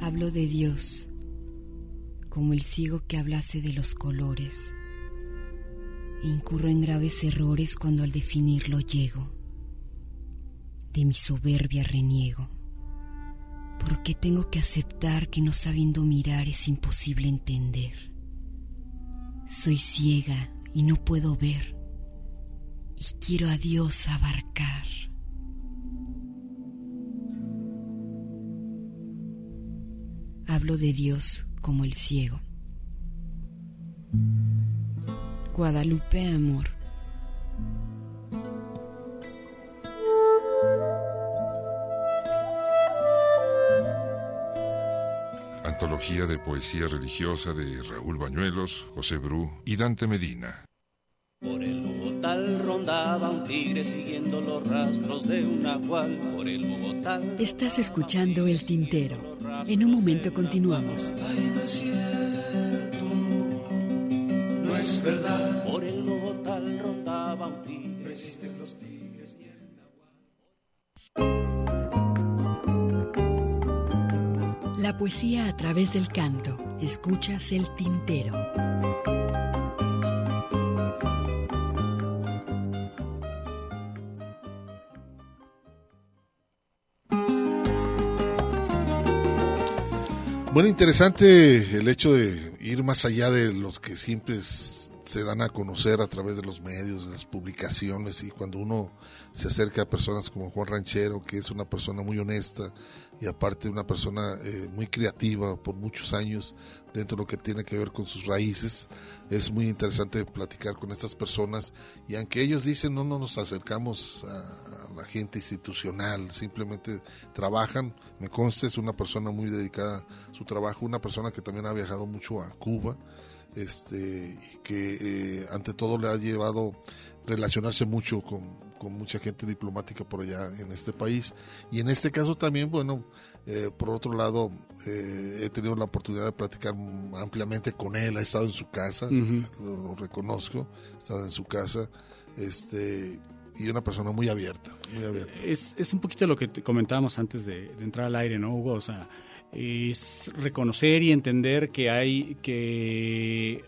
Hablo de Dios como el ciego que hablase de los colores. E incurro en graves errores cuando al definirlo llego. De mi soberbia reniego. Porque tengo que aceptar que no sabiendo mirar es imposible entender. Soy ciega y no puedo ver. Y quiero a Dios abarcar. Hablo de Dios como el ciego. Guadalupe Amor. Antología de poesía religiosa de Raúl Bañuelos, José Bru y Dante Medina. Por el Bogotá rondaba un tigre siguiendo los rastros de un nahual. Por el Bogotá. Estás escuchando El Tintero. En un momento continuamos. Ay, no poesía a través del canto. Escuchas El Tintero. Bueno, interesante el hecho de ir más allá de los que siempre se dan a conocer a través de los medios, de las publicaciones, y cuando uno se acerca a personas como Juan Ranchero, que es una persona muy honesta y aparte una persona eh, muy creativa por muchos años dentro de lo que tiene que ver con sus raíces, es muy interesante platicar con estas personas y aunque ellos dicen no, no nos acercamos a, a la gente institucional, simplemente trabajan, me consta, es una persona muy dedicada a su trabajo, una persona que también ha viajado mucho a Cuba, este, y que eh, ante todo le ha llevado relacionarse mucho con, con, mucha gente diplomática por allá en este país. Y en este caso también, bueno, eh, por otro lado, eh, he tenido la oportunidad de platicar ampliamente con él, ha estado en su casa, uh -huh. lo, lo, reconozco, ha estado en su casa, este y una persona muy abierta, muy abierta. Es, es un poquito lo que comentábamos antes de, de entrar al aire, ¿no, Hugo? O sea, es reconocer y entender que hay que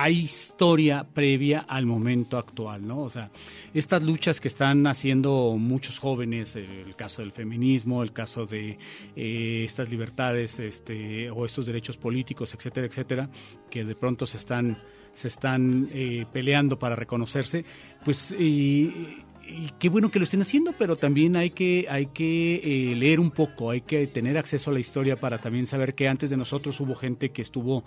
hay historia previa al momento actual, ¿no? O sea, estas luchas que están haciendo muchos jóvenes, el caso del feminismo, el caso de eh, estas libertades, este, o estos derechos políticos, etcétera, etcétera, que de pronto se están se están eh, peleando para reconocerse, pues y, y qué bueno que lo estén haciendo, pero también hay que, hay que eh, leer un poco, hay que tener acceso a la historia para también saber que antes de nosotros hubo gente que estuvo,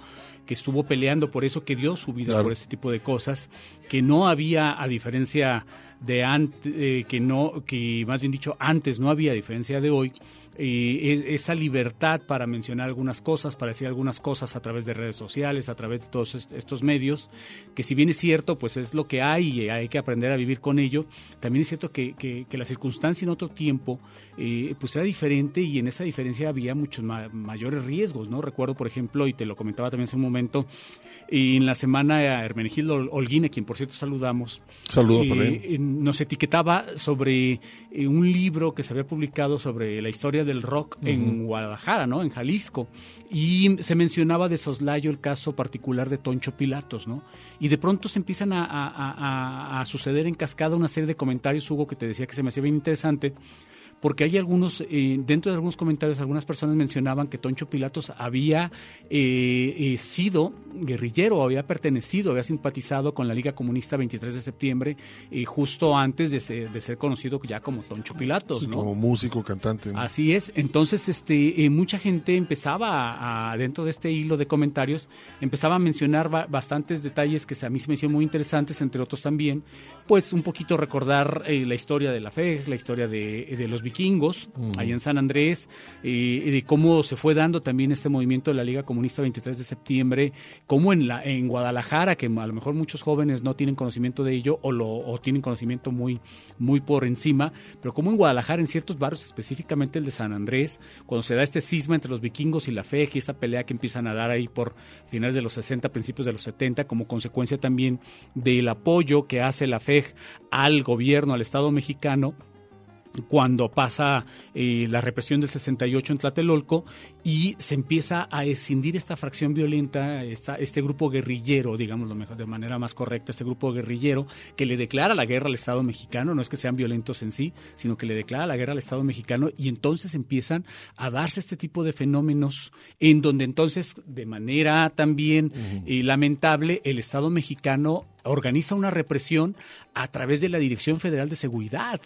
que estuvo peleando por eso, que dio su vida por ese tipo de cosas, que no había, a diferencia de antes, eh, que no, que más bien dicho, antes no había, a diferencia de hoy, esa libertad para mencionar algunas cosas, para decir algunas cosas a través de redes sociales, a través de todos estos medios, que si bien es cierto, pues es lo que hay y hay que aprender a vivir con ello, también es cierto que, que, la circunstancia en otro tiempo eh, pues era diferente y en esa diferencia había muchos mayores riesgos, ¿no? Recuerdo, por ejemplo, y te lo comentaba también hace un momento, y en la semana Hermenegildo Holguín, a quien por cierto saludamos, Saludo eh, nos etiquetaba sobre eh, un libro que se había publicado sobre la historia del rock en Guadalajara, ¿no? En Jalisco. Y se mencionaba de soslayo el caso particular de Toncho Pilatos, ¿no? Y de pronto se empiezan a, a suceder en cascada una serie de comentarios, Hugo, que te decía que se me hacía bien interesante porque hay algunos, eh, dentro de algunos comentarios, algunas personas mencionaban que Toncho Pilatos había eh, eh, sido guerrillero, había pertenecido, había simpatizado con la Liga Comunista 23 de septiembre, justo antes de ser, de ser, conocido ya como Toncho Pilatos. Como músico, cantante. Así es, entonces este, mucha gente empezaba, a, dentro de este hilo de comentarios, empezaba a mencionar bastantes detalles que a mí se me hicieron muy interesantes, entre otros también, pues un poquito recordar la historia de la fe, la historia de, de los vikingos, ahí en San Andrés, y de cómo se fue dando también este movimiento de la Liga Comunista 23 de septiembre, como en, la, en Guadalajara, que a lo mejor muchos jóvenes no tienen conocimiento de ello o, lo, o tienen conocimiento muy, muy por encima, pero como en Guadalajara, en ciertos barrios, específicamente el de San Andrés, cuando se da este cisma entre los vikingos y la fe, y esa pelea que empiezan a dar ahí por finales de los 60, principios de los 70, como consecuencia también del apoyo que hace la FEG al gobierno, al Estado mexicano, cuando pasa eh, la represión del 68 en Tlatelolco y se empieza a escindir esta fracción violenta, esta, este grupo guerrillero, digamos mejor, de manera más correcta, este grupo guerrillero que le declara la guerra al Estado mexicano, no es que sean violentos en sí, sino que le declara la guerra al Estado mexicano y entonces empiezan a darse este tipo de fenómenos en donde entonces de manera también eh, lamentable el Estado mexicano organiza una represión a través de la Dirección Federal de Seguridad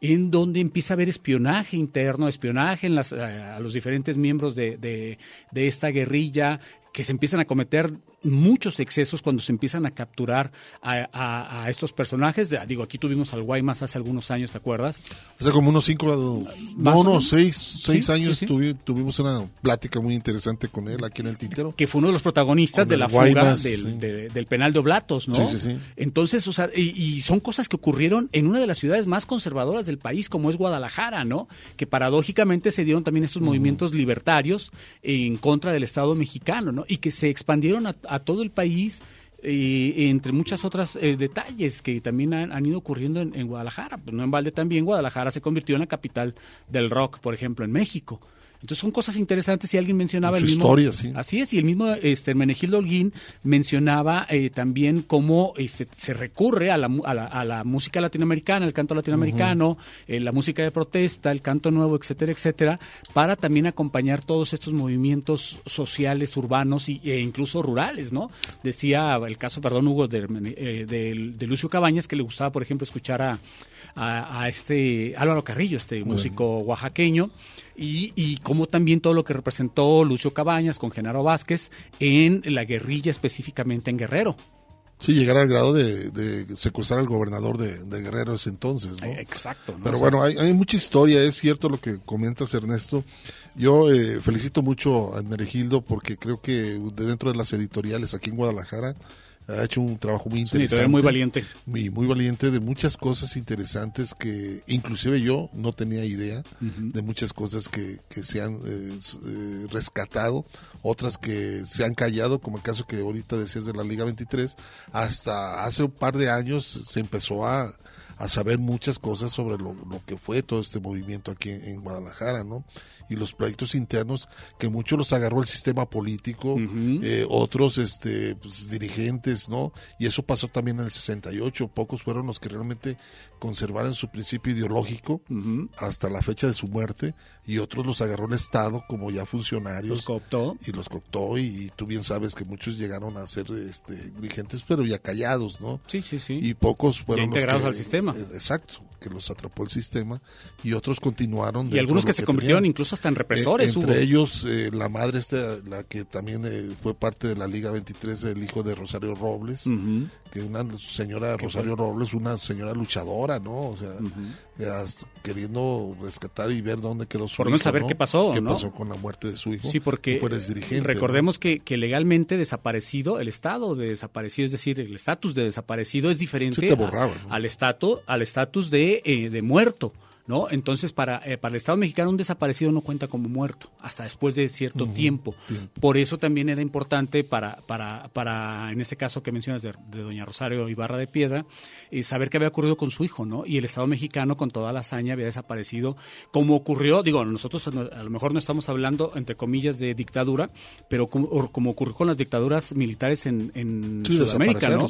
en donde empieza a haber espionaje interno, espionaje en las, a los diferentes miembros de, de, de esta guerrilla, que se empiezan a cometer muchos excesos cuando se empiezan a capturar a, estos personajes. digo, aquí tuvimos al Guaymas hace algunos años, ¿te acuerdas? Hace como unos cinco, no, no, seis, seis años tuvimos una plática muy interesante con él aquí en el Tintero. Que fue uno de los protagonistas de la fuga del, penal de Oblatos, ¿no? Sí, sí, sí. Entonces, o sea, y, son cosas que ocurrieron en una de las ciudades más conservadoras del país, como es Guadalajara, ¿no? Que paradójicamente se dieron también estos movimientos libertarios en contra del Estado mexicano, ¿no? Y que se expandieron a, a todo el país y entre muchas otras eh, detalles que también han, ido ocurriendo en, Guadalajara. Pues no en balde también, Guadalajara se convirtió en la capital del rock, por ejemplo, en México. Entonces son cosas interesantes y alguien mencionaba el mismo... Historia, sí. Así es, y el mismo este, Menegildo Holguín mencionaba eh, también cómo este, se recurre a la, a, la, música latinoamericana, el canto latinoamericano, eh, la música de protesta, el canto nuevo, etcétera, etcétera, para también acompañar todos estos movimientos sociales, urbanos e incluso rurales, ¿no? Decía el caso, perdón, Hugo, de, eh, de Lucio Cabañas, que le gustaba, por ejemplo, escuchar a a, este Álvaro Carrillo, este músico oaxaqueño, y, y como también todo lo que representó Lucio Cabañas con Genaro Vázquez en la guerrilla específicamente en Guerrero. Sí, llegar al grado de, secuestrar al gobernador de, Guerrero ese entonces, ¿no? Exacto. Pero bueno, hay, mucha historia, es cierto lo que comentas, Ernesto. Yo eh, felicito mucho a Meregildo porque creo que dentro de las editoriales aquí en Guadalajara ha hecho un trabajo muy interesante. muy valiente. Muy, muy valiente de muchas cosas interesantes que inclusive yo no tenía idea de muchas cosas que, que se han eh, eh, rescatado, otras que se han callado, como el caso que ahorita decías de la Liga 23, hasta hace un par de años se empezó a, a saber muchas cosas sobre lo, lo, que fue todo este movimiento aquí en, Guadalajara, ¿no? Y los proyectos internos que muchos los agarró el sistema político, eh, otros este, pues, dirigentes, ¿no? Y eso pasó también en el 68, pocos fueron los que realmente conservaron su principio ideológico hasta la fecha de su muerte y otros los agarró el Estado como ya funcionarios. Los cooptó. Y los cooptó y, tú bien sabes que muchos llegaron a ser este, dirigentes pero ya callados, ¿no? Sí, sí, sí. Y pocos fueron integrados al sistema. Eh, exacto, que los atrapó el sistema y otros continuaron. Y algunos que, se convirtieron incluso hasta en represores. entre ellos, eh, la madre, esta, la que también eh, fue parte de la Liga 23, el hijo de Rosario Robles, que una señora Rosario Robles, una señora luchadora, ¿no? O sea, queriendo rescatar y ver dónde quedó su Por hijo. saber qué pasó, ¿Qué pasó con la muerte de su hijo? Sí, porque recordemos que, que, legalmente desaparecido, el estado de desaparecido, es decir, el estatus de desaparecido es diferente al estatus al estatus de, eh, de muerto. ¿No? Entonces, para, eh, para el Estado mexicano un desaparecido no cuenta como muerto, hasta después de cierto tiempo. Por eso también era importante para, para, para en ese caso que mencionas de, doña Rosario Ibarra de Piedra, eh, saber qué había ocurrido con su hijo, ¿no? Y el Estado mexicano con toda la hazaña había desaparecido, como ocurrió, digo, nosotros a lo mejor no estamos hablando, entre comillas, de dictadura, pero como, ocurrió con las dictaduras militares en, en Sudamérica, ¿no?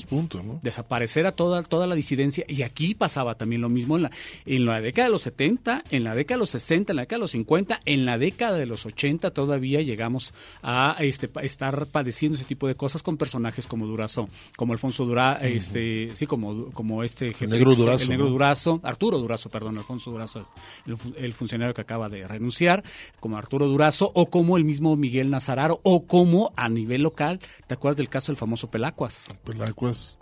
Desaparecer a toda, toda la disidencia, y aquí pasaba también lo mismo en la, en la década de los en la década de los 60, en la década de los 50, en la década de los 80 todavía llegamos a este, estar padeciendo ese tipo de cosas con personajes como Durazo, como Alfonso Durazo, este, sí, como, como este el negro Durazo, el negro Durazo, Arturo Durazo, perdón, Alfonso Durazo es el, funcionario que acaba de renunciar, como Arturo Durazo, o como el mismo Miguel Nazararo, o como a nivel local, ¿te acuerdas del caso del famoso Pelacuas? Pelacuas,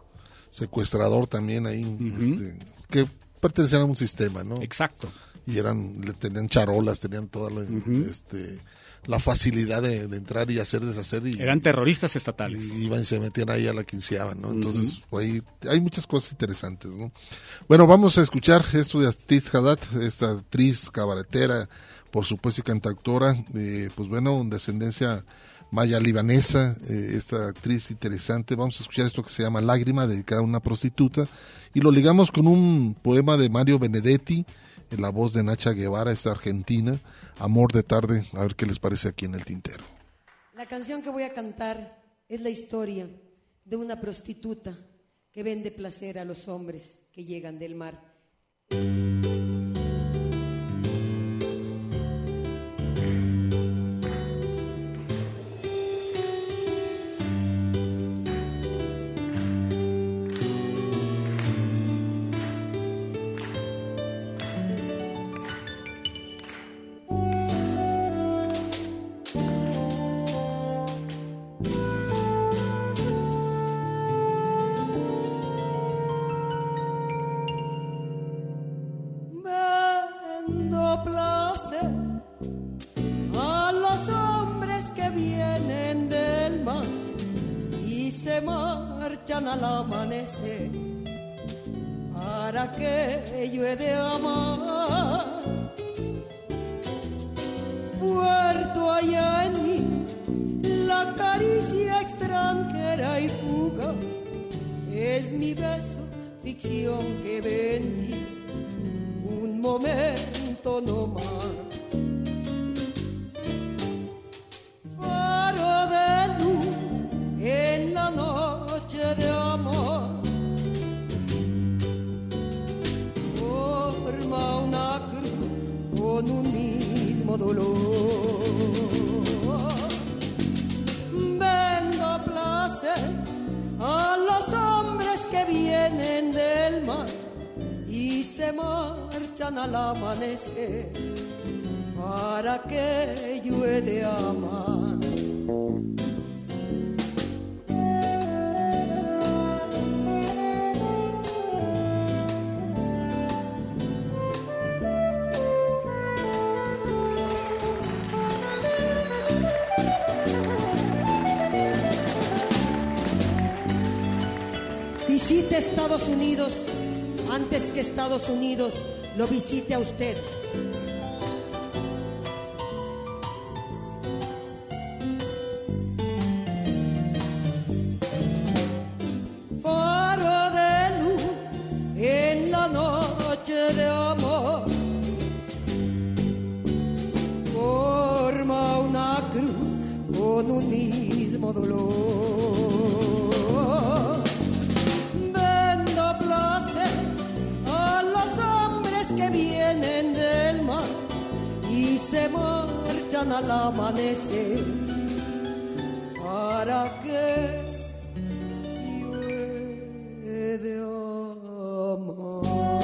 secuestrador también ahí, este, que pertenecían a un sistema, ¿no? Exacto. Y eran, le tenían charolas, tenían toda la, este, la facilidad de, entrar y hacer, deshacer. Y, eran terroristas estatales. Y iban y se metían ahí a la quinceava, ¿no? Entonces, ahí hay muchas cosas interesantes, ¿no? Bueno, vamos a escuchar esto de Atriz Haddad, esta actriz cabaretera, por supuesto, y cantautora, eh, pues bueno, descendencia maya libanesa, eh, esta actriz interesante. Vamos a escuchar esto que se llama Lágrima, dedicada a una prostituta, y lo ligamos con un poema de Mario Benedetti, en la voz de Nacha Guevara, esta argentina, Amor de tarde, a ver qué les parece aquí en el tintero. La canción que voy a cantar es la historia de una prostituta que vende placer a los hombres que llegan del mar. Usted. Yo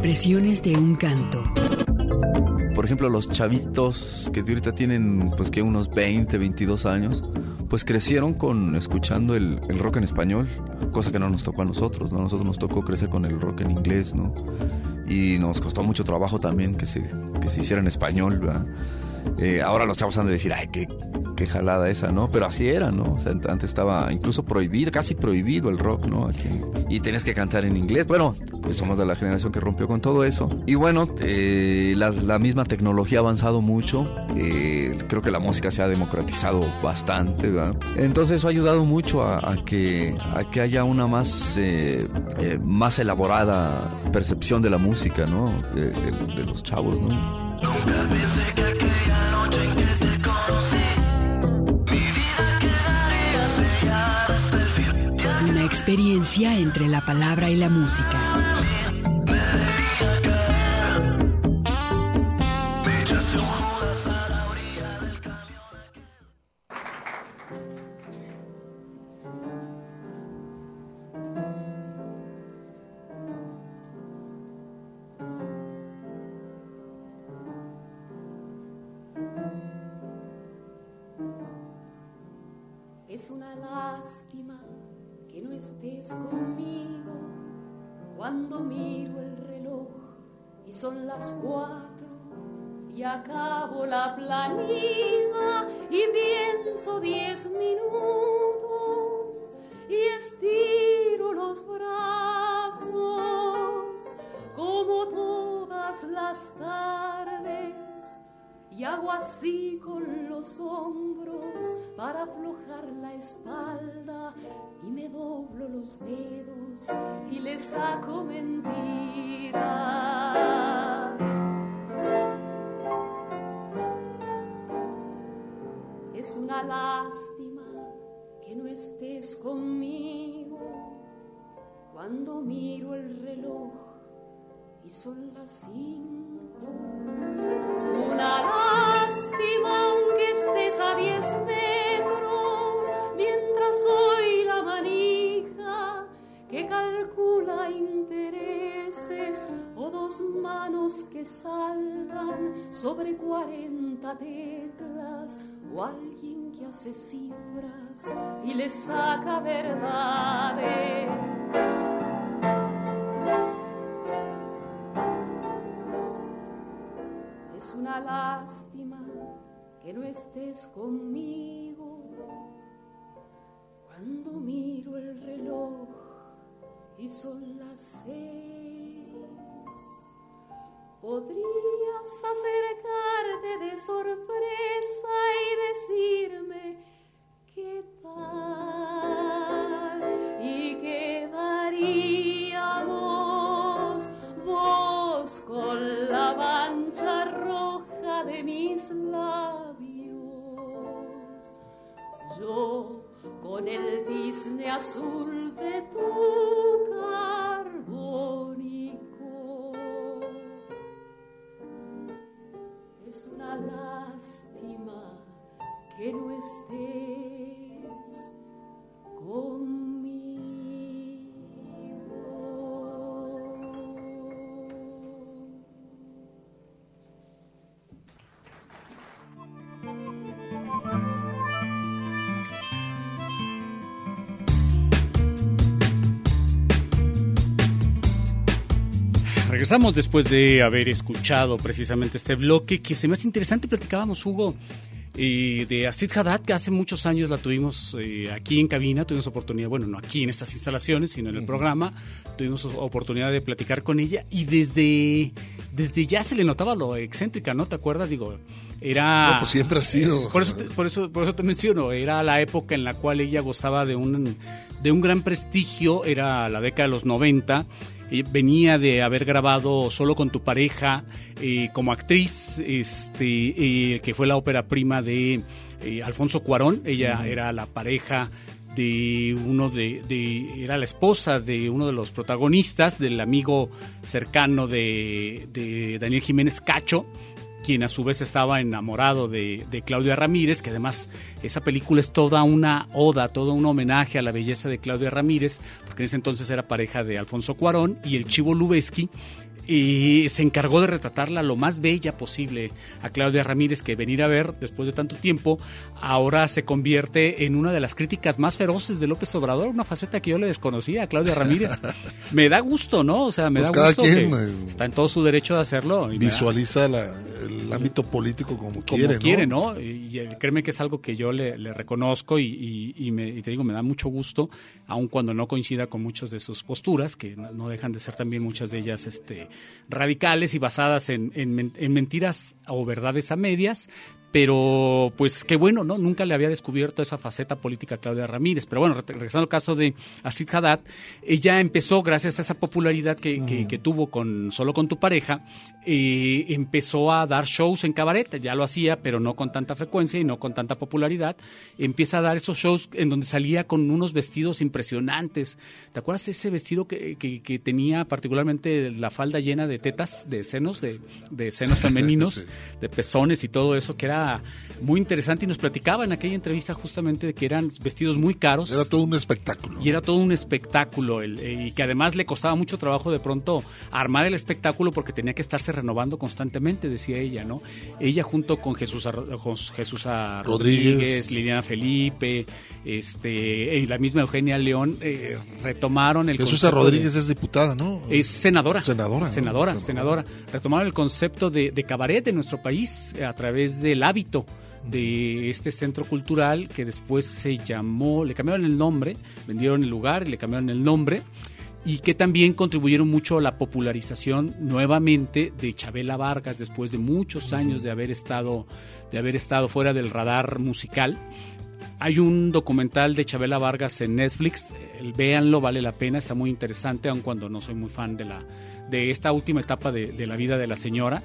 expresiones de un canto. Por ejemplo, los chavitos que ahorita tienen pues que unos 20, 22 años, pues crecieron con escuchando el, el, rock en español, cosa que no nos tocó a nosotros, ¿no? A nosotros nos tocó crecer con el rock en inglés, ¿no? Y nos costó mucho trabajo también que se, que se hiciera en español, ¿verdad? Eh, ahora los chavos han de decir, ay, qué, qué jalada esa, ¿no? Pero así era, ¿no? O sea, antes estaba incluso prohibido, casi prohibido el rock, ¿no? Aquí, y tenías que cantar en inglés. Bueno, pues somos de la generación que rompió con todo eso. Y bueno, eh, la, misma tecnología ha avanzado mucho. Eh, creo que la música se ha democratizado bastante, ¿verdad? Entonces eso ha ayudado mucho a, que, a que haya una más, eh, más elaborada percepción de la música, ¿no? De, los chavos, ¿no? Nunca experiencia entre la palabra y la música. Son las cuatro y acabo la planilla y pienso diez minutos y estiro los brazos como todas las tardes y hago así con los hombros para aflojar la espalda y me doblo los dedos y le saco mentiras. Es una lástima que no estés conmigo cuando miro el reloj y son las cinco. Una metros, mientras soy la manija que calcula intereses o dos manos que saltan sobre cuarenta teclas o alguien que hace cifras y le saca verdades. Es una lástima que no estés conmigo cuando miro el reloj y son las seis. Podrías acercarte de sorpresa y decirme con el tizne azul de tu carbónico. Regresamos después de haber escuchado precisamente este bloque que se me hace interesante. Platicábamos, Hugo, eh, de Astrid Haddad, que hace muchos años la tuvimos eh, aquí en cabina, tuvimos oportunidad, bueno, no aquí en estas instalaciones, sino en el programa, tuvimos oportunidad de platicar con ella y desde, desde ya se le notaba lo excéntrica, ¿no? ¿Te acuerdas? Digo, era... No, pues siempre ha sido. Por eso, te, por, eso, por eso te menciono, era la época en la cual ella gozaba de un, de un gran prestigio, era la década de los 90 venía de haber grabado Solo con tu pareja eh, como actriz, este, eh, que fue la ópera prima de eh, Alfonso Cuarón. Ella era la pareja de uno de, de, era la esposa de uno de los protagonistas, del amigo cercano de, de Daniel Jiménez Cacho, quien a su vez estaba enamorado de, Claudia Ramírez, que además esa película es toda una oda, todo un homenaje a la belleza de Claudia Ramírez, porque en ese entonces era pareja de Alfonso Cuarón y el Chivo Lubeski y se encargó de retratarla lo más bella posible a Claudia Ramírez, que venir a ver después de tanto tiempo, ahora se convierte en una de las críticas más feroces de López Obrador, una faceta que yo le desconocía a Claudia Ramírez. me da gusto, ¿no? O sea, me Pues da cada gusto quien, que eh, está en todo su derecho de hacerlo. y me da- Visualiza la- el ámbito político como, como quiere, quiere, ¿no? ¿no? Y, y créeme que es algo que yo le, le reconozco y, y- y me, y te digo, me da mucho gusto, aun cuando no coincida con muchas de sus posturas, que no, no dejan de ser también muchas de ellas este, radicales y basadas en, en en mentiras o verdades a medias. Pero, pues, qué bueno, ¿no? Nunca le había descubierto esa faceta política a Claudia Ramírez. Pero bueno, re- regresando al caso de Astrid Haddad, ella empezó, gracias a esa popularidad que, que- que tuvo con Solo con tu pareja, eh, empezó a dar shows en cabaret. Ya lo hacía, pero no con tanta frecuencia y no con tanta popularidad. Empieza a dar esos shows en donde salía con unos vestidos impresionantes. ¿Te acuerdas ese vestido que, que- que tenía particularmente la falda llena de tetas, de senos, de, de senos femeninos, Sí. de pezones y todo eso, que era muy interesante y nos platicaba en aquella entrevista justamente de que eran vestidos muy caros. Era todo un espectáculo. Y era todo un espectáculo el- eh, y que además le costaba mucho trabajo de pronto armar el espectáculo porque tenía que estarse renovando constantemente, decía ella, ¿no? Ella junto con Jesús A- con Jesús A. Rodríguez. Rodríguez, Liliana Felipe, este y la misma Eugenia León eh, retomaron el Jesús de- Rodríguez es diputada, ¿no? es senadora. Senadora, ¿no? Senadora, senadora. Retomaron el concepto de, de cabaret en nuestro país a través del hábito de este centro cultural que después se llamó, le cambiaron el nombre, vendieron el lugar y le cambiaron el nombre y que también contribuyeron mucho a la popularización nuevamente de Chabela Vargas después de muchos años de haber estado de haber estado fuera del radar musical. Hay un documental de Chabela Vargas en Netflix, eh, véanlo, vale la pena, está muy interesante, aun cuando no soy muy fan de la de esta última etapa de, de la vida de la señora,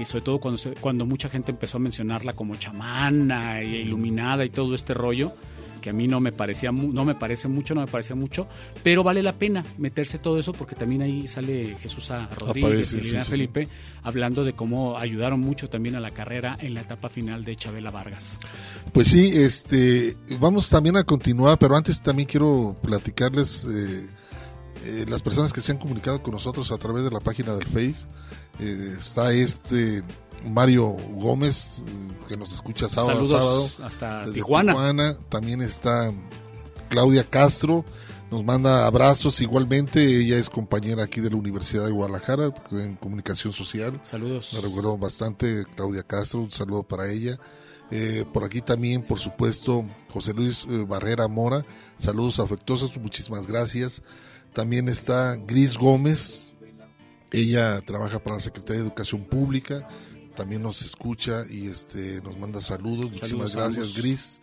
y sobre todo cuando, se- cuando mucha gente empezó a mencionarla como chamana e iluminada y todo este rollo, que a mí no me parecía no me parece mucho, no me parecía mucho, pero vale la pena meterse todo eso porque también ahí sale Jesús A. Rodríguez Aparece, y sí, Liliana sí, sí. Felipe hablando de cómo ayudaron mucho también a la carrera en la etapa final de Chabela Vargas. Pues sí, este, vamos también a continuar, pero antes también quiero platicarles eh, eh, las personas que se han comunicado con nosotros a través de la página del Face. Eh, está este Mario Gómez, eh, que nos escucha sábado Saludos sábado. hasta desde Tijuana. También está Claudia Castro, nos manda abrazos igualmente. Ella es compañera aquí de la Universidad de Guadalajara en comunicación social. Saludos. Me recuerdo bastante Claudia Castro, un saludo para ella. Eh, por aquí también, por supuesto, José Luis eh, Barrera Mora, saludos afectuosos, muchísimas gracias. También está Gris Gómez, ella trabaja para la Secretaría de Educación Pública, también nos escucha y este nos manda saludos, muchísimas Saludos gracias. Gris.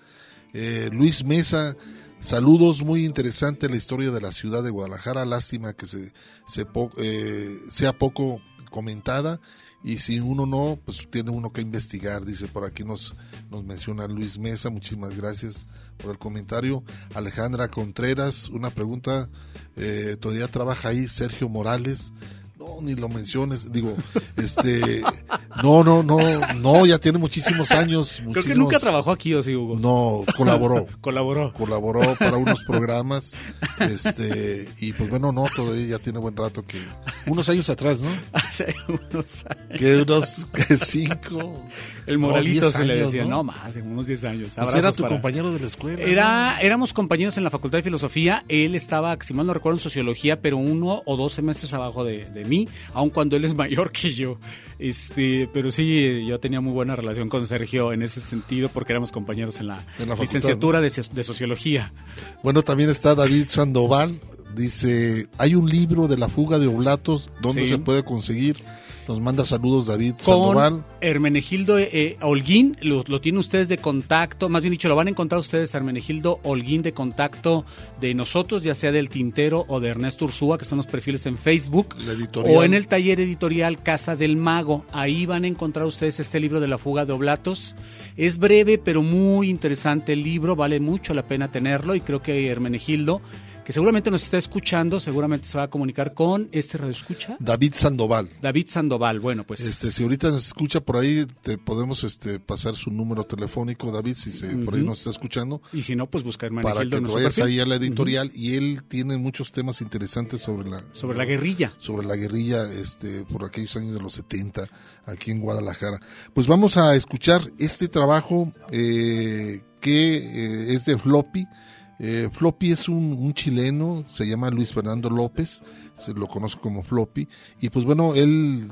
Eh, Luis Mesa, saludos, muy interesante la historia de la ciudad de Guadalajara, lástima que se, se po- eh, sea poco comentada y si uno no, pues tiene uno que investigar, dice por aquí nos, nos menciona Luis Mesa, muchísimas gracias por el comentario. Alejandra Contreras, una pregunta, eh, ¿todavía trabaja ahí Sergio Morales? No, ni lo menciones, digo, este, no, no, no, no, ya tiene muchísimos años. Creo que muchísimos- nunca trabajó aquí, ¿o sí, Hugo? No, colaboró. colaboró. Colaboró para unos programas, este, y pues bueno, no, todavía ya tiene buen rato que, unos años atrás, ¿no? Hace unos años. Que unos, que cinco. El no, moralito se le decía, no, más, de unos 10 años. Pues era tu para- compañero de la escuela. ¿no? Era, éramos compañeros en la Facultad de Filosofía. Él estaba, si mal no recuerdo, en Sociología, pero uno o dos semestres abajo de, de mí, aun cuando él es mayor que yo. Este, pero sí, yo tenía muy buena relación con Sergio en ese sentido, porque éramos compañeros en la, En licenciatura de, de Sociología. Bueno, también está David Sandoval. Dice, hay un libro de la fuga de oblatos, ¿dónde Sí. se puede conseguir? Nos manda saludos David Con Sandoval. Hermenegildo eh, Holguín, lo, lo tienen ustedes de contacto, más bien dicho, lo van a encontrar ustedes Hermenegildo Holguín de contacto de nosotros, ya sea del Tintero o de Ernesto Ursúa, que son los perfiles en Facebook, La editorial. o en el taller editorial Casa del Mago. Ahí van a encontrar ustedes este libro de la fuga de oblatos. Es breve, pero muy interesante el libro, vale mucho la pena tenerlo y creo que Hermenegildo que seguramente nos está escuchando, seguramente se va a comunicar con este radio escucha. David Sandoval. David Sandoval, bueno, pues. Este, si ahorita nos escucha por ahí, te podemos este, pasar su número telefónico, David, si se, por ahí nos está escuchando. Y si no, pues buscar Para que te vayas ahí a la editorial. Y él tiene muchos temas interesantes sobre la. Sobre la guerrilla. Sobre la guerrilla, este, por aquellos años de los 70, aquí en Guadalajara. Pues vamos a escuchar este trabajo eh, que eh, es de Floppy. Eh, Floppy es un, chileno, se llama Luis Fernando López, se lo conozco como Floppy, y pues bueno, él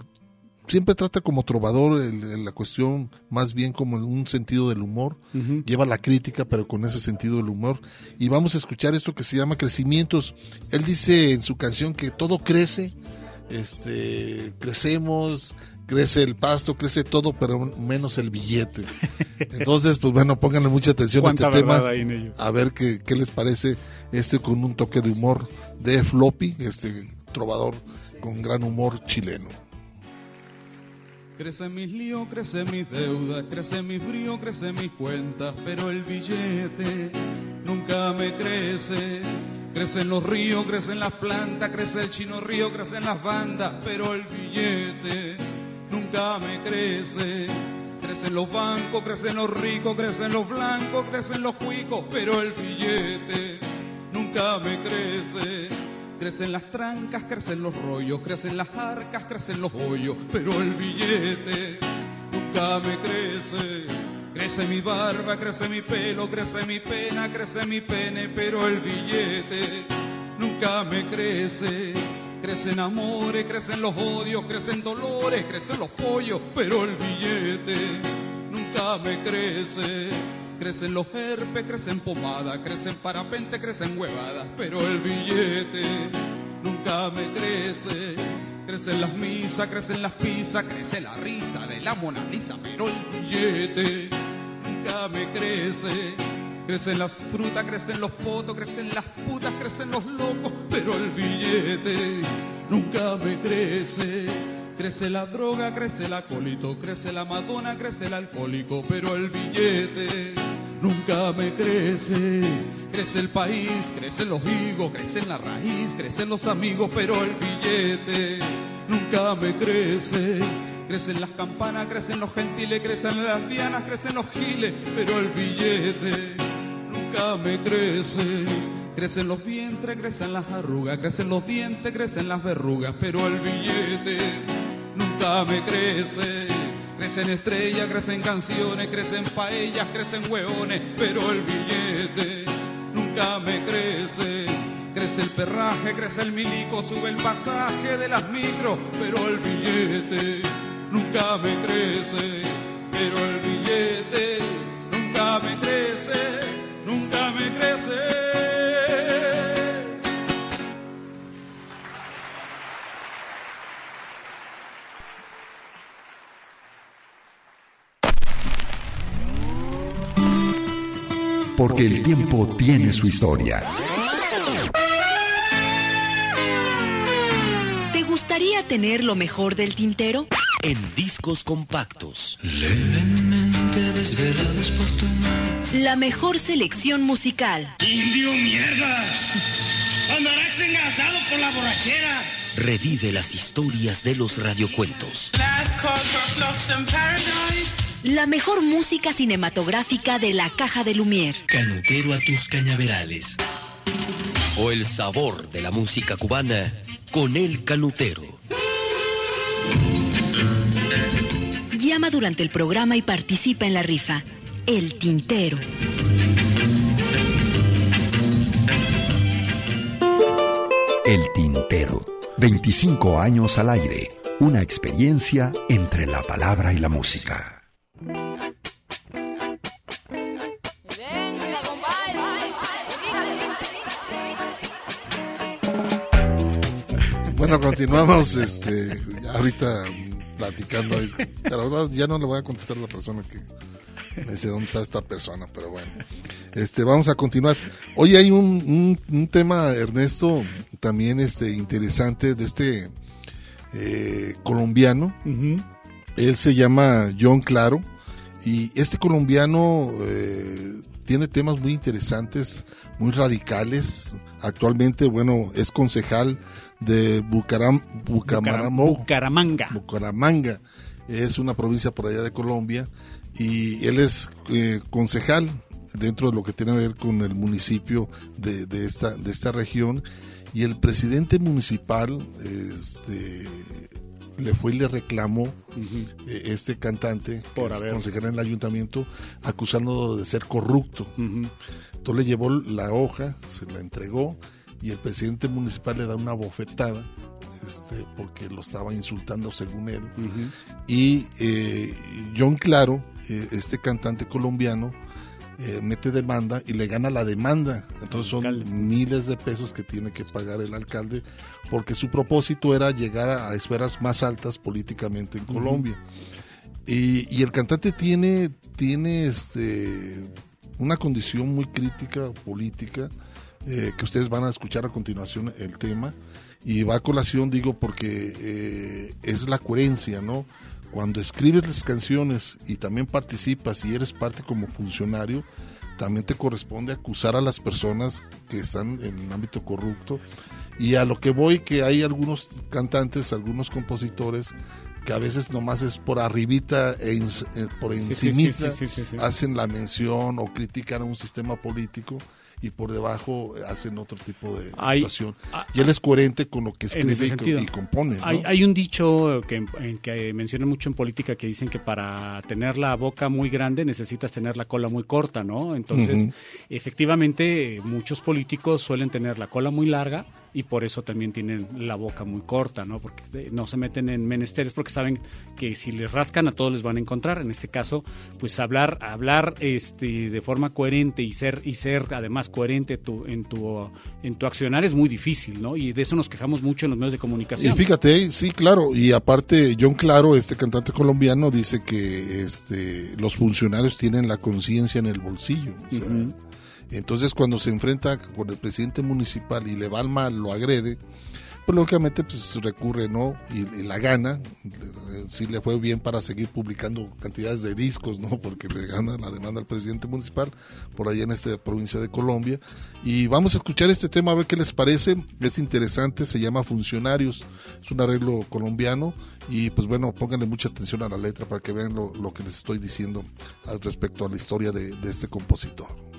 siempre trata como trovador la cuestión más bien como en un sentido del humor, lleva la crítica pero con ese sentido del humor, y vamos a escuchar esto que se llama Crecimientos. Él dice en su canción que todo crece, este, crecemos, crece el pasto, crece todo, pero menos el billete. Entonces, pues bueno, pónganle mucha atención a este tema, a ver qué, qué, les parece este con un toque de humor de Floppy, este trovador con gran humor chileno. Crece mis líos, crece mis deudas, crece mi frío, crece mis cuentas, pero el billete nunca me crece. Crecen los ríos, crecen las plantas, crece el chino río, crecen las bandas, pero el billete nunca me crece. Crecen los bancos, crecen los ricos, crecen los blancos, crecen los cuicos, pero el billete nunca me crece. Crecen las trancas, crecen los rollos, crecen las arcas, crecen los hoyos, pero el billete nunca me crece. Crece mi barba, crece mi pelo, crece mi pena, crece mi pene, pero el billete nunca me crece. Crecen amores, crecen los odios, crecen dolores, crecen los pollos, pero el billete nunca me crece. Crecen los herpes, crecen pomada, crecen parapente, crecen huevadas, pero el billete nunca me crece. Crecen las misas, crecen las pizzas, crece la risa de la Mona Lisa, pero el billete nunca me crece. Crecen las frutas, crecen los potos, crecen las putas, crecen los locos, pero el billete nunca me crece. Crece la droga, crece el acolito, crece la madonna, crece el alcohólico, pero el billete nunca me crece. Crece el país, crecen los higos, crece la raíz, crecen los amigos, pero el billete nunca me crece. Crecen las campanas, crecen los gentiles, crecen las dianas, crecen los giles, pero el billete nunca me crece. Crecen los vientres, crecen las arrugas, crecen los dientes, crecen las verrugas, pero el billete nunca me crece. Crecen estrellas, crecen canciones, crecen paellas, crecen hueones, pero el billete nunca me crece. Crece el perraje, crece el milico, sube el pasaje de las micros, pero el billete nunca me crece. Pero el billete nunca me crece, nunca me crece. Porque el tiempo tiene su historia. ¿Te gustaría tener lo mejor del tintero? En discos compactos. Levemente desvelados por tu mano. La mejor selección musical. ¡Indio mierdas! ¡Andarás engasado por la borrachera! Revive las historias de los radiocuentos. La mejor música cinematográfica de la caja de Lumière. Canutero a tus cañaverales. O el sabor de la música cubana con el canutero. Llama durante el programa y participa en la rifa. El Tintero. El Tintero. 25 años al aire. Una experiencia entre la palabra y la música. Bueno, continuamos este, ahorita platicando. Pero ya no le voy a contestar a la persona que me dice dónde está esta persona, pero bueno. Este, vamos a continuar. Hoy hay un, un, tema, Ernesto, también este interesante de este eh, colombiano. Él se llama John Claro. Y este colombiano eh, tiene temas muy interesantes, muy radicales. Actualmente, bueno, es concejal de Bucaram, Bucaramanga. Bucaramanga. Es una provincia por allá de Colombia y él es eh, concejal dentro de lo que tiene que ver con el municipio de, de, esta, de esta región y el presidente municipal este, le fue y le reclamó eh, este cantante, Por que es haber- consejero en el ayuntamiento, acusándolo de ser corrupto. Entonces le llevó la hoja, se la entregó y el presidente municipal le da una bofetada este, porque lo estaba insultando según él. Y eh, John Claro, eh, este cantante colombiano, eh, mete demanda y le gana la demanda. Entonces son miles de pesos que tiene que pagar el alcalde porque su propósito era llegar a, esferas más altas políticamente en. Colombia. Y, y el cantante tiene, tiene este, una condición muy crítica política eh, que ustedes van a escuchar a continuación el tema. Y va a colación digo porque eh, es la coherencia no cuando escribes las canciones y también participas y eres parte como funcionario también te corresponde acusar a las personas que están en el ámbito corrupto. Y a lo que voy que hay algunos cantantes algunos compositores que a veces nomás es por arribita e eh, por encimita sí, sí, sí. hacen la mención o critican a un sistema político y por debajo hacen otro tipo de Hay- actuación. y él es coherente con lo que escribe y compone. ¿no? Hay, hay un dicho que, en que mencionan mucho en política que dicen que para tener la boca muy grande necesitas tener la cola muy corta, ¿no? Entonces, efectivamente, muchos políticos suelen tener la cola muy larga y por eso también tienen la boca muy corta, ¿no? Porque eh, no se meten en menesteres porque saben que si les rascan a todos les van a encontrar. En este caso, pues hablar, hablar este, de forma coherente y ser y ser además coherente tu, en tu en tu accionar es muy difícil, ¿no? Y de eso nos quejamos mucho en los medios de Y comunicación. fíjate, sí, claro, y aparte John Claro, este cantante colombiano, dice que este, los funcionarios tienen la conciencia en el bolsillo. o sea. Entonces cuando se enfrenta con el presidente municipal y le va al mal, lo agrede, pues lógicamente pues recurre, ¿no? Y, la gana, Eh, sí le fue bien para seguir publicando cantidades de discos, ¿no? Porque le gana la demanda al presidente municipal por allá en esta provincia de Colombia. Y vamos a escuchar este tema a ver qué les parece. Es interesante, se llama Funcionarios, es un arreglo colombiano y pues bueno, pónganle mucha atención a la letra para que vean lo, que les estoy diciendo al respecto a la historia de este compositor.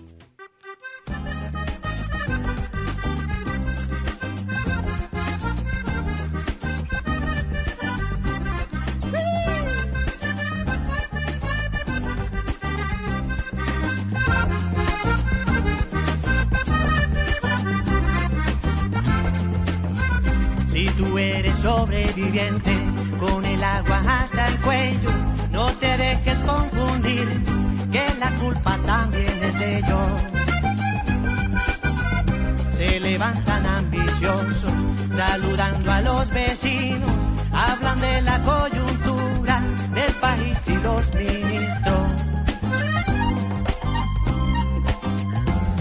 Si tú eres sobreviviente con el agua hasta el cuello, no te dejes confundir, que la culpa también es de ellos. Se levantan ambiciosos, saludando a los vecinos, hablan de la coyuntura del país y los ministros.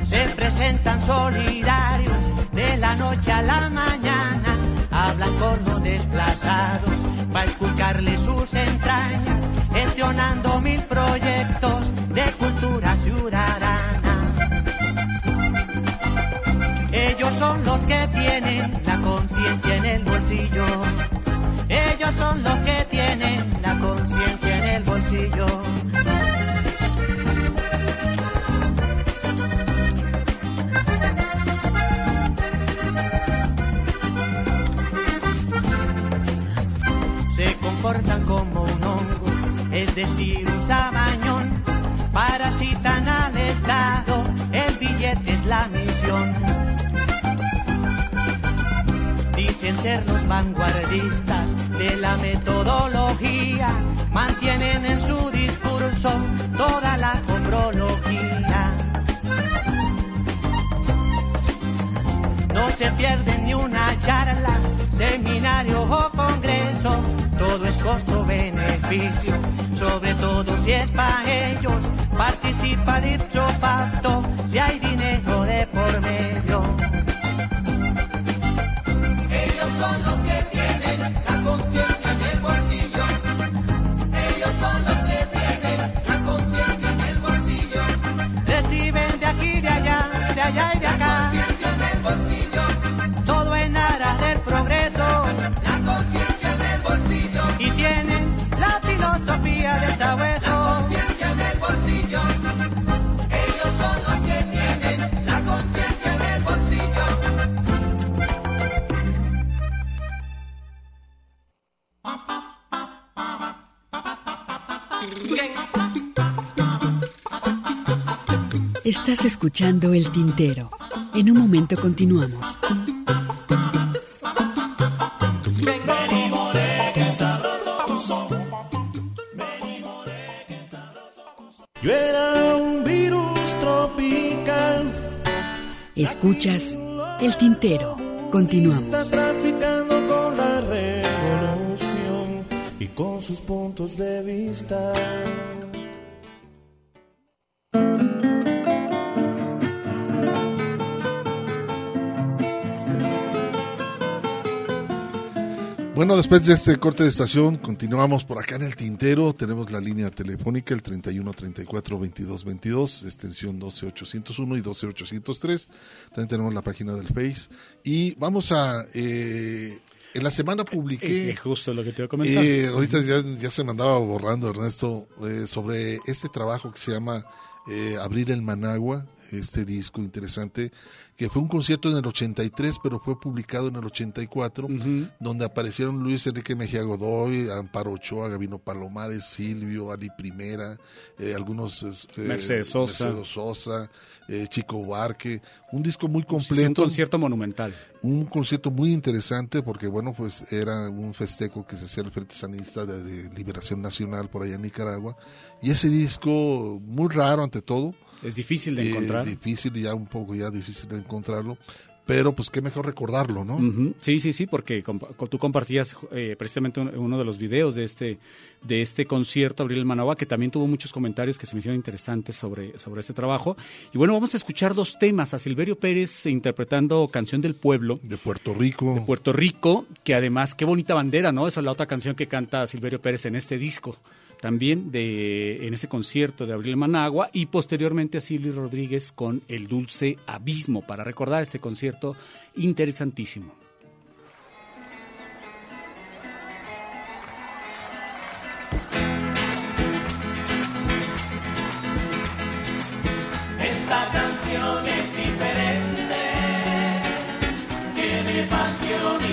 Se presentan solidarios de la noche a la mañana, hablan con los desplazados para esculcarle sus entrañas, gestionando mil proyectos de cultura ciudadana. Ellos son los que tienen la conciencia en el bolsillo. Ellos son los que tienen la conciencia en el bolsillo. se comportan como un hongo, es decir, un sabañón. Parasitan al Estado, el billete es la misión. Dicen ser los vanguardistas de la metodología, mantienen en su discurso toda la comprología. No se pierden ni una charla, seminario o congreso, todo es costo-beneficio, sobre todo si es para ellos, participa dicho pacto, si hay dinero de Estás escuchando El Tintero. En un momento continuamos. Yo era un virus tropical. Escuchas El Tintero. Continuamos. Está traficando con la revolución y con sus puntos de vista. Bueno, después de este corte de estación, continuamos por acá en el tintero. Tenemos la línea telefónica, el 31 34 22 22, extensión 12 801 y 12 803. También tenemos la página del Face. Y vamos a. Eh, en la semana publiqué. Eh, justo lo que te iba a comentar. Eh, ahorita ya, ya, se me andaba borrando, Ernesto, eh, sobre este trabajo que se llama eh, Abrir el Managua, este disco interesante que fue un concierto en el 83, pero fue publicado en el 84, donde aparecieron Luis Enrique Mejía Godoy, Amparo Ochoa, Gabino Palomares, Silvio, Ali Primera, eh, algunos... Este, Mercedes Sosa. Mercedes Sosa eh, Chico Barque, un disco muy completo. un concierto monumental. Un concierto muy interesante porque, bueno, pues era un festejo que se hacía el Frente Sanista de, de Liberación Nacional por allá en Nicaragua. Y ese disco, muy raro ante todo, es difícil de encontrar. Eh, difícil, ya un poco ya difícil de encontrarlo. Pero pues qué mejor recordarlo, ¿no? Uh -huh. Sí, sí, sí, porque comp tú compartías eh, precisamente un, uno de los videos de este de este concierto, Abril Managua, que también tuvo muchos comentarios que se me hicieron interesantes sobre, sobre este trabajo. Y bueno, vamos a escuchar dos temas, a Silverio Pérez interpretando Canción del Pueblo. De Puerto Rico. De Puerto Rico, que además, qué bonita bandera, ¿no? Esa es la otra canción que canta Silverio Pérez en este disco también de, en ese concierto de Abril Managua y posteriormente a Silvio Rodríguez con El Dulce Abismo para recordar este concierto interesantísimo. Esta canción es diferente, tiene pasión y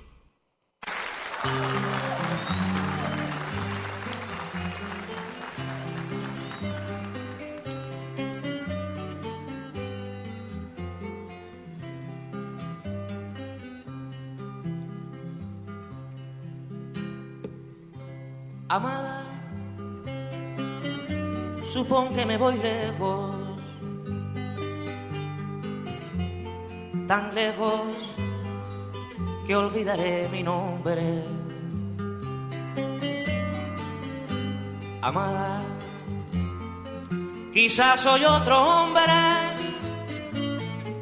Quizás soy otro hombre,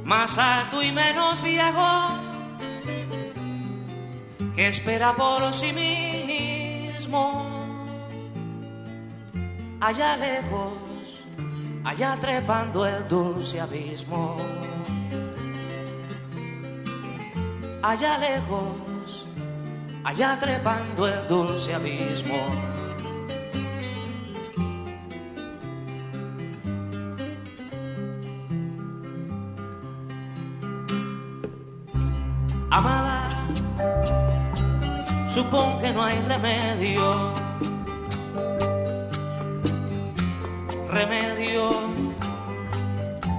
más alto y menos viejo, que espera por sí mismo allá lejos, allá trepando el dulce abismo. Allá lejos, allá trepando el dulce abismo. Supongo que no hay remedio remedio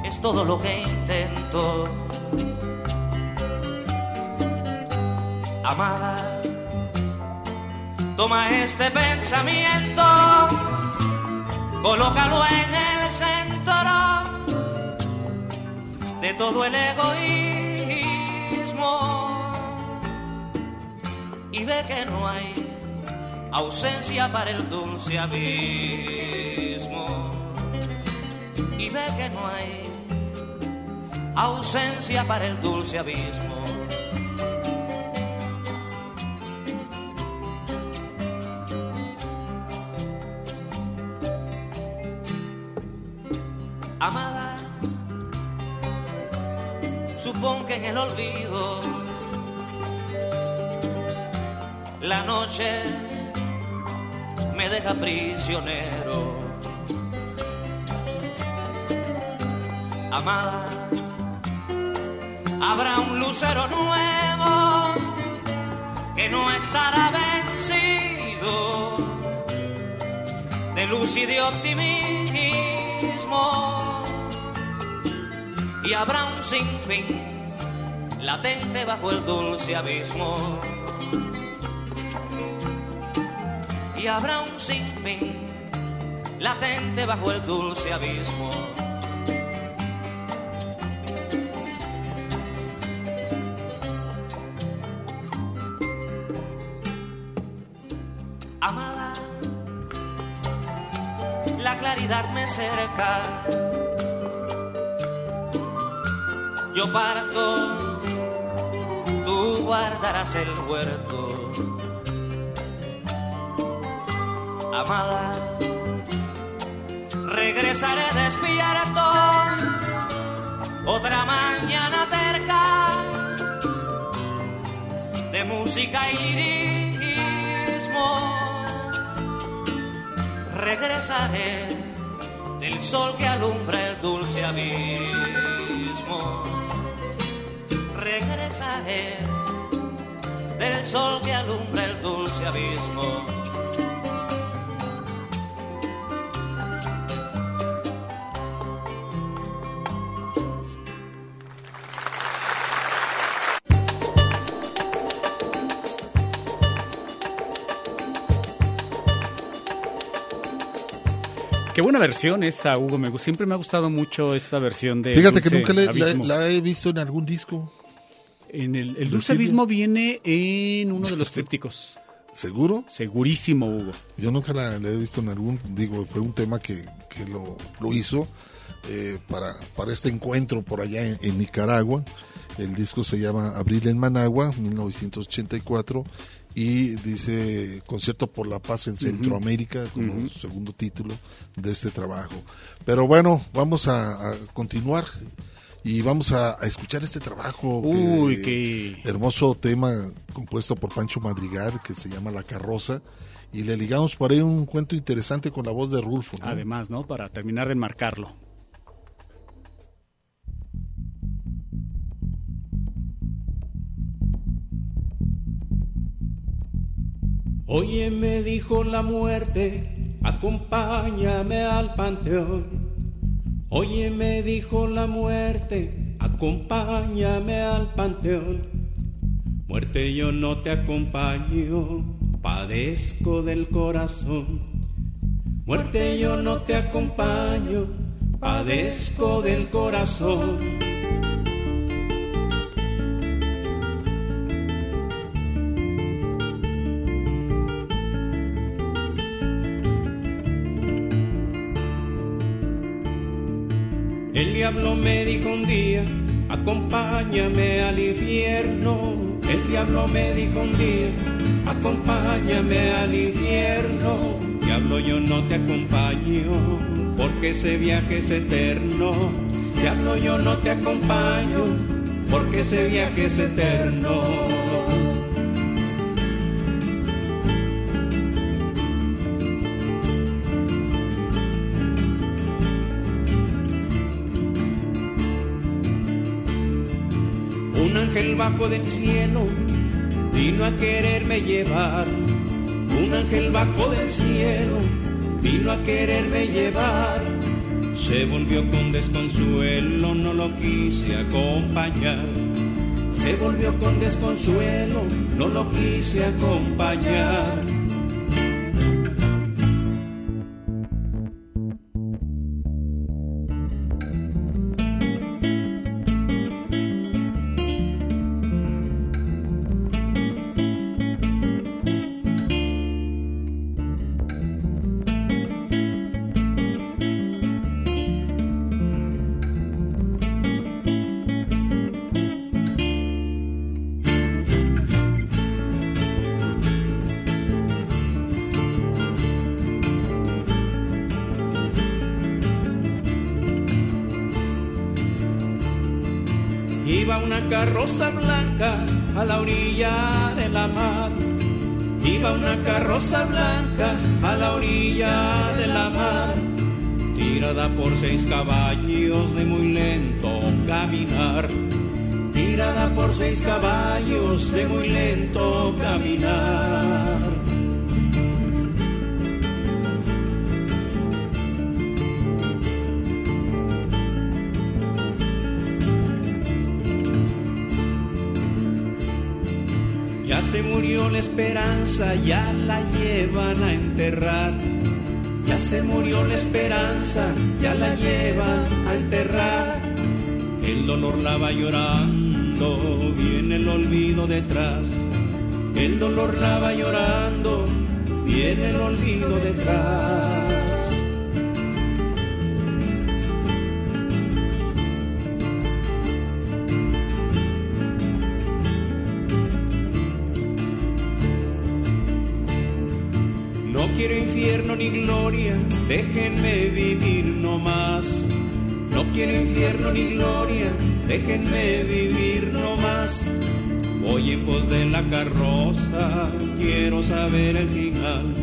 es todo lo que intento. Amada, toma este pensamiento, colócalo en el centro de todo el egoísmo y ve que no hay ausencia para el dulce abismo y ve que no hay ausencia para el dulce abismo. Amada, supongo que en el olvido la noche me deja prisionero amada. Habrá un lucero nuevo que no estará vencido de luz y de optimismo. Y habrá un sinfín latente bajo el dulce abismo. Habrá un sinfín latente bajo el dulce abismo. me cerca. Yo parto, tú guardarás el huerto. Amada, regresaré despierto otra mañana cerca de música y lirismo. Regresaré del sol que alumbra el dulce abismo. Regresaré del sol que alumbra el dulce abismo Buena versión esta, Hugo. Me, siempre me ha gustado mucho esta versión de. Fíjate que nunca la, he visto en algún disco. En el, el Dulce Abismo viene en uno de los trípticos. ¿Seguro? Segurísimo, Hugo. Yo nunca la, he visto en algún, digo, fue un tema que, que lo, lo, hizo eh, para, para este encuentro por allá en, Nicaragua. El disco se llama Abril en Managua, 1984, y dice Concierto por la Paz en Centroamérica como segundo título de este trabajo. Pero bueno, vamos a, continuar y vamos a, escuchar este trabajo. Uy, qué hermoso tema compuesto por Pancho Madrigal que se llama La Carroza. Y le ligamos por ahí un cuento interesante con la voz de Rulfo. Además, ¿no? Para terminar de enmarcarlo. Oye, me dijo la muerte, acompáñame al panteón. Oye, me dijo la muerte, acompáñame al panteón. Muerte, yo no te acompaño, padezco del corazón. Muerte yo no te acompaño, padezco del corazón. Un día, acompáñame al infierno. El diablo me dijo un día, acompáñame al infierno. Diablo yo no te acompaño, porque ese viaje es eterno. Diablo yo no te acompaño, porque ese viaje es eterno. Bajo del cielo vino a quererme llevar. Un ángel bajo del cielo vino a quererme llevar. Se volvió con desconsuelo, no lo quise acompañar. Se volvió con desconsuelo, no lo quise acompañar. Carroza blanca a la orilla de la mar. Iba una carroza blanca a la orilla de la mar. Tirada por seis caballos de muy lento caminar. Tirada por seis caballos de muy lento caminar. Esperanza, ya la llevan a enterrar. Ya se murió la esperanza, ya la llevan a enterrar. El dolor la va llorando, viene el olvido detrás. El dolor la va llorando, viene el olvido detrás. Déjenme vivir no más. No quiero infierno ni gloria, déjenme vivir no más. Voy en pos de la carroza, quiero saber el final.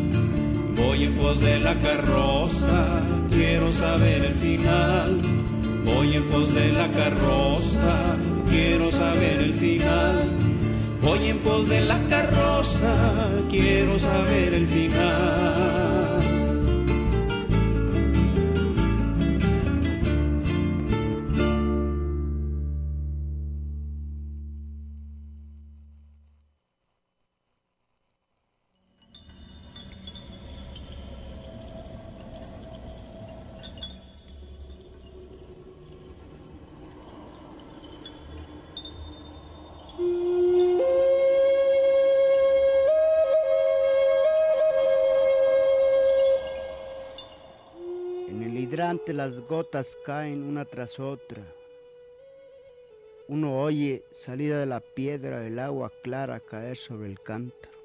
Voy en pos de la carroza, quiero saber el final. Voy en pos de la carroza, quiero saber el final. Voy en pos de la carroza, quiero saber el final. Las gotas caen una tras otra. Uno oye, salida de la piedra, el agua clara caer sobre el cántaro.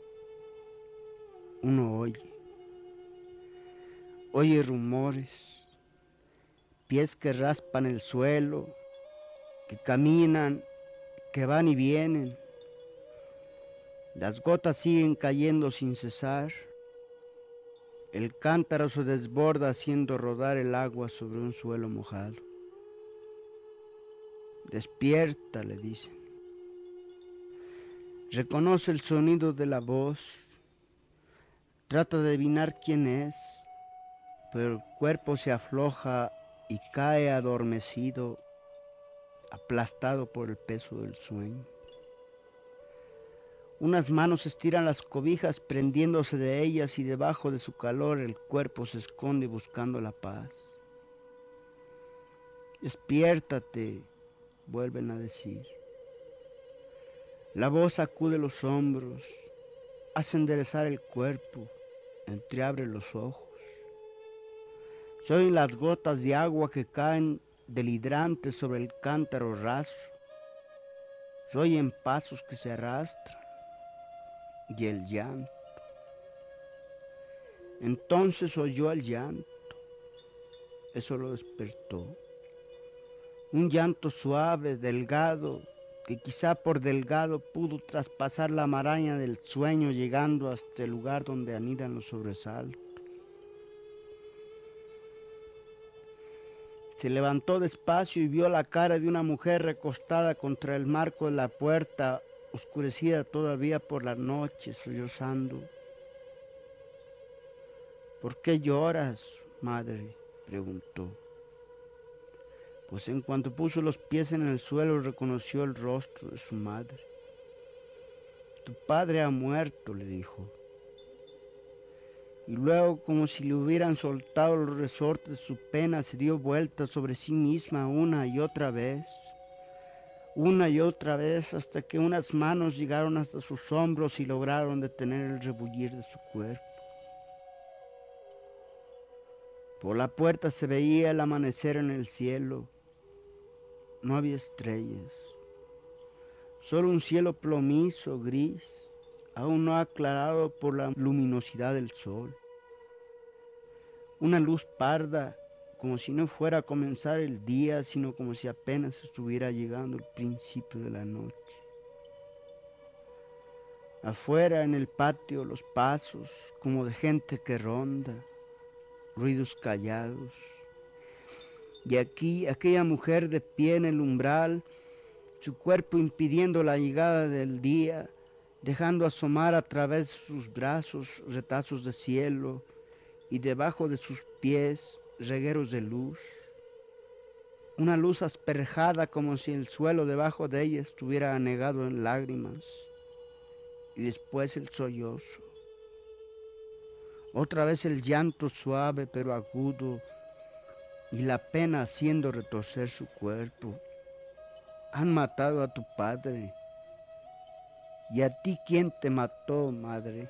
Uno oye. Oye rumores, pies que raspan el suelo, que caminan, que van y vienen. Las gotas siguen cayendo sin cesar. El cántaro se desborda haciendo rodar el agua sobre un suelo mojado. Despierta, le dicen. Reconoce el sonido de la voz. Trata de adivinar quién es, pero el cuerpo se afloja y cae adormecido, aplastado por el peso del sueño. Unas manos estiran las cobijas prendiéndose de ellas y debajo de su calor el cuerpo se esconde buscando la paz. Despiértate, vuelven a decir. La voz sacude los hombros, hace enderezar el cuerpo, entreabre los ojos. Soy las gotas de agua que caen del hidrante sobre el cántaro raso. Soy en pasos que se arrastran y el llanto. Entonces oyó el llanto. Eso lo despertó. Un llanto suave, delgado, que quizá por delgado pudo traspasar la maraña del sueño llegando hasta el lugar donde anidan los sobresaltos. Se levantó despacio y vio la cara de una mujer recostada contra el marco de la puerta, oscurecida todavía por la noche, sollozando. ¿Por qué lloras, madre? preguntó. Pues en cuanto puso los pies en el suelo reconoció el rostro de su madre. Tu padre ha muerto, le dijo y luego como si le hubieran soltado los resortes de su pena se dio vuelta sobre sí misma una y otra vez, una y otra vez hasta que unas manos llegaron hasta sus hombros y lograron detener el rebullir de su cuerpo. Por la puerta se veía el amanecer en el cielo. No había estrellas, solo un cielo plomizo, gris, aún no aclarado por la luminosidad del sol. Una luz parda, como si no fuera a comenzar el día, sino como si apenas estuviera llegando el principio de la noche. Afuera en el patio los pasos, como de gente que ronda, ruidos callados. Y aquí aquella mujer de pie en el umbral, su cuerpo impidiendo la llegada del día, dejando asomar a través de sus brazos retazos de cielo y debajo de sus pies regueros de luz. Una luz asperjada como si el suelo debajo de ella estuviera anegado en lágrimas. Y después el sollozo. Otra vez el llanto suave pero agudo y la pena haciendo retorcer su cuerpo. Han matado a tu padre ¿Y a ti quién te mató, madre?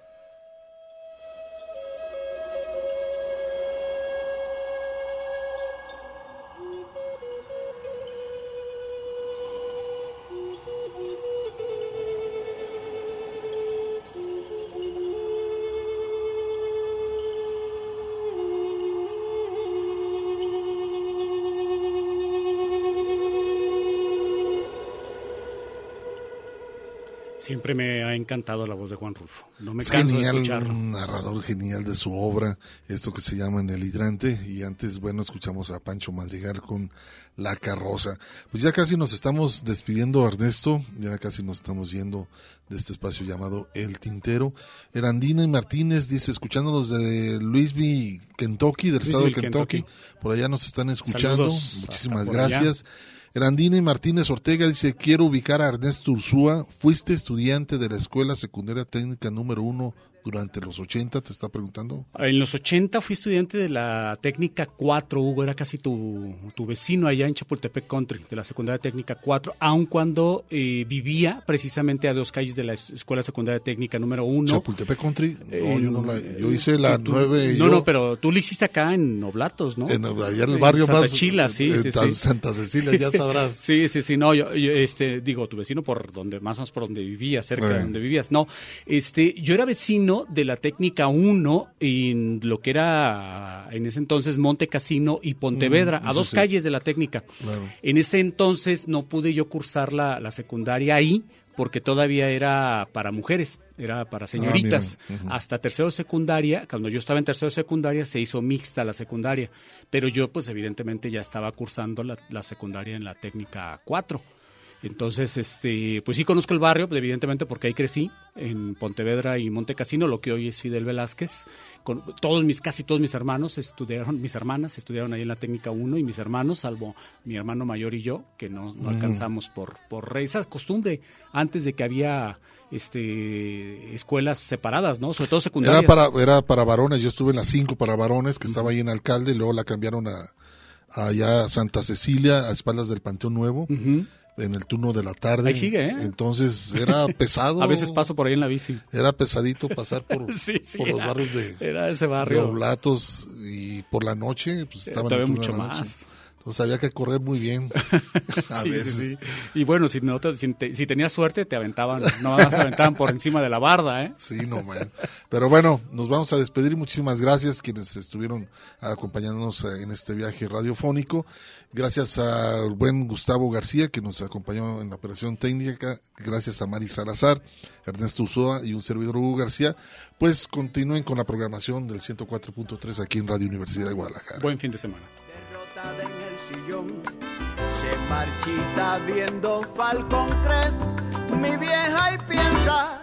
Siempre me ha encantado la voz de Juan Rulfo. No me canso genial, de escucharlo. Un narrador genial de su obra, esto que se llama En el hidrante. Y antes, bueno, escuchamos a Pancho Madrigal con La Carroza. Pues ya casi nos estamos despidiendo, Ernesto. Ya casi nos estamos yendo de este espacio llamado El Tintero. Erandina y Martínez dice, escuchándonos de Louisville, Kentucky, del estado de Kentucky. Por allá nos están escuchando. Muchísimas gracias. Erandina y Martínez Ortega dice, quiero ubicar a Ernesto Ursúa, fuiste estudiante de la Escuela Secundaria Técnica número uno durante los 80, te está preguntando. En los 80 fui estudiante de la técnica 4, Hugo, era casi tu, tu vecino allá en Chapultepec Country, de la secundaria técnica 4, aun cuando eh, vivía precisamente a dos calles de la escuela secundaria técnica número 1. Chapultepec Country, no, yo, no la, yo hice la 9. No, no, pero tú lo hiciste acá en Oblatos, ¿no? En, allá en el barrio Santa más. Chila, sí, sí, sí. Santa Cecilia, ya sabrás. sí, sí, sí, no, yo, este, digo, tu vecino por donde, más o menos por donde vivías, cerca de donde vivías. No, este, yo era vecino de la técnica 1 en lo que era en ese entonces Monte Casino y Pontevedra, Mm, a dos sí. calles de la técnica. Claro. En ese entonces no pude yo cursar la, la secundaria ahí porque todavía era para mujeres, era para señoritas. Ah. Ujú. Hasta tercero secundaria, cuando yo estaba en tercero secundaria, se hizo mixta la secundaria. Pero yo, pues evidentemente ya estaba cursando la, la secundaria en la técnica 4. Entonces, este, pues sí conozco el barrio, pues, evidentemente porque ahí crecí. en Pontevedra y Monte Cassino, lo que hoy es Fidel Velázquez. Con todos mis, casi todos mis hermanos estudiaron, mis hermanas estudiaron ahí en la técnica 1 y mis hermanos, salvo mi hermano mayor y yo, que no, no Mm. alcanzamos por, por esa costumbre, antes de que había este escuelas separadas, ¿no? Sobre todo secundarias. Era para, era para varones, yo estuve en la 5 para varones, que estaba ahí en Alcalde, y luego la cambiaron a allá a Santa Cecilia, a espaldas del Panteón Nuevo, en el turno de la tarde. Ahí sigue, ¿eh? Entonces era pesado. A veces paso por ahí en la bici. Era pesadito pasar por, Sí, sí, por los barrios de, era ese barrio. de Oblatos y por la noche, pues estaba todavía el turno mucho más. Entonces había que correr muy bien. A Sí, veces. sí, sí. Y bueno, si, no te- si, te- si tenías suerte, te aventaban, no más aventaban por encima de la barda, ¿eh? Sí, no man. Pero bueno, nos vamos a despedir. Muchísimas gracias quienes estuvieron acompañándonos eh, en este viaje radiofónico. Gracias al buen Gustavo García que nos acompañó en la operación técnica. Gracias a Mari Salazar, Ernesto Usoa y un servidor Hugo García. Pues continúen con la programación del 104.3 aquí en Radio Universidad de Guadalajara. Buen fin de semana. En el sillón. Se marchita viendo Falcon Crest mi vieja y piensa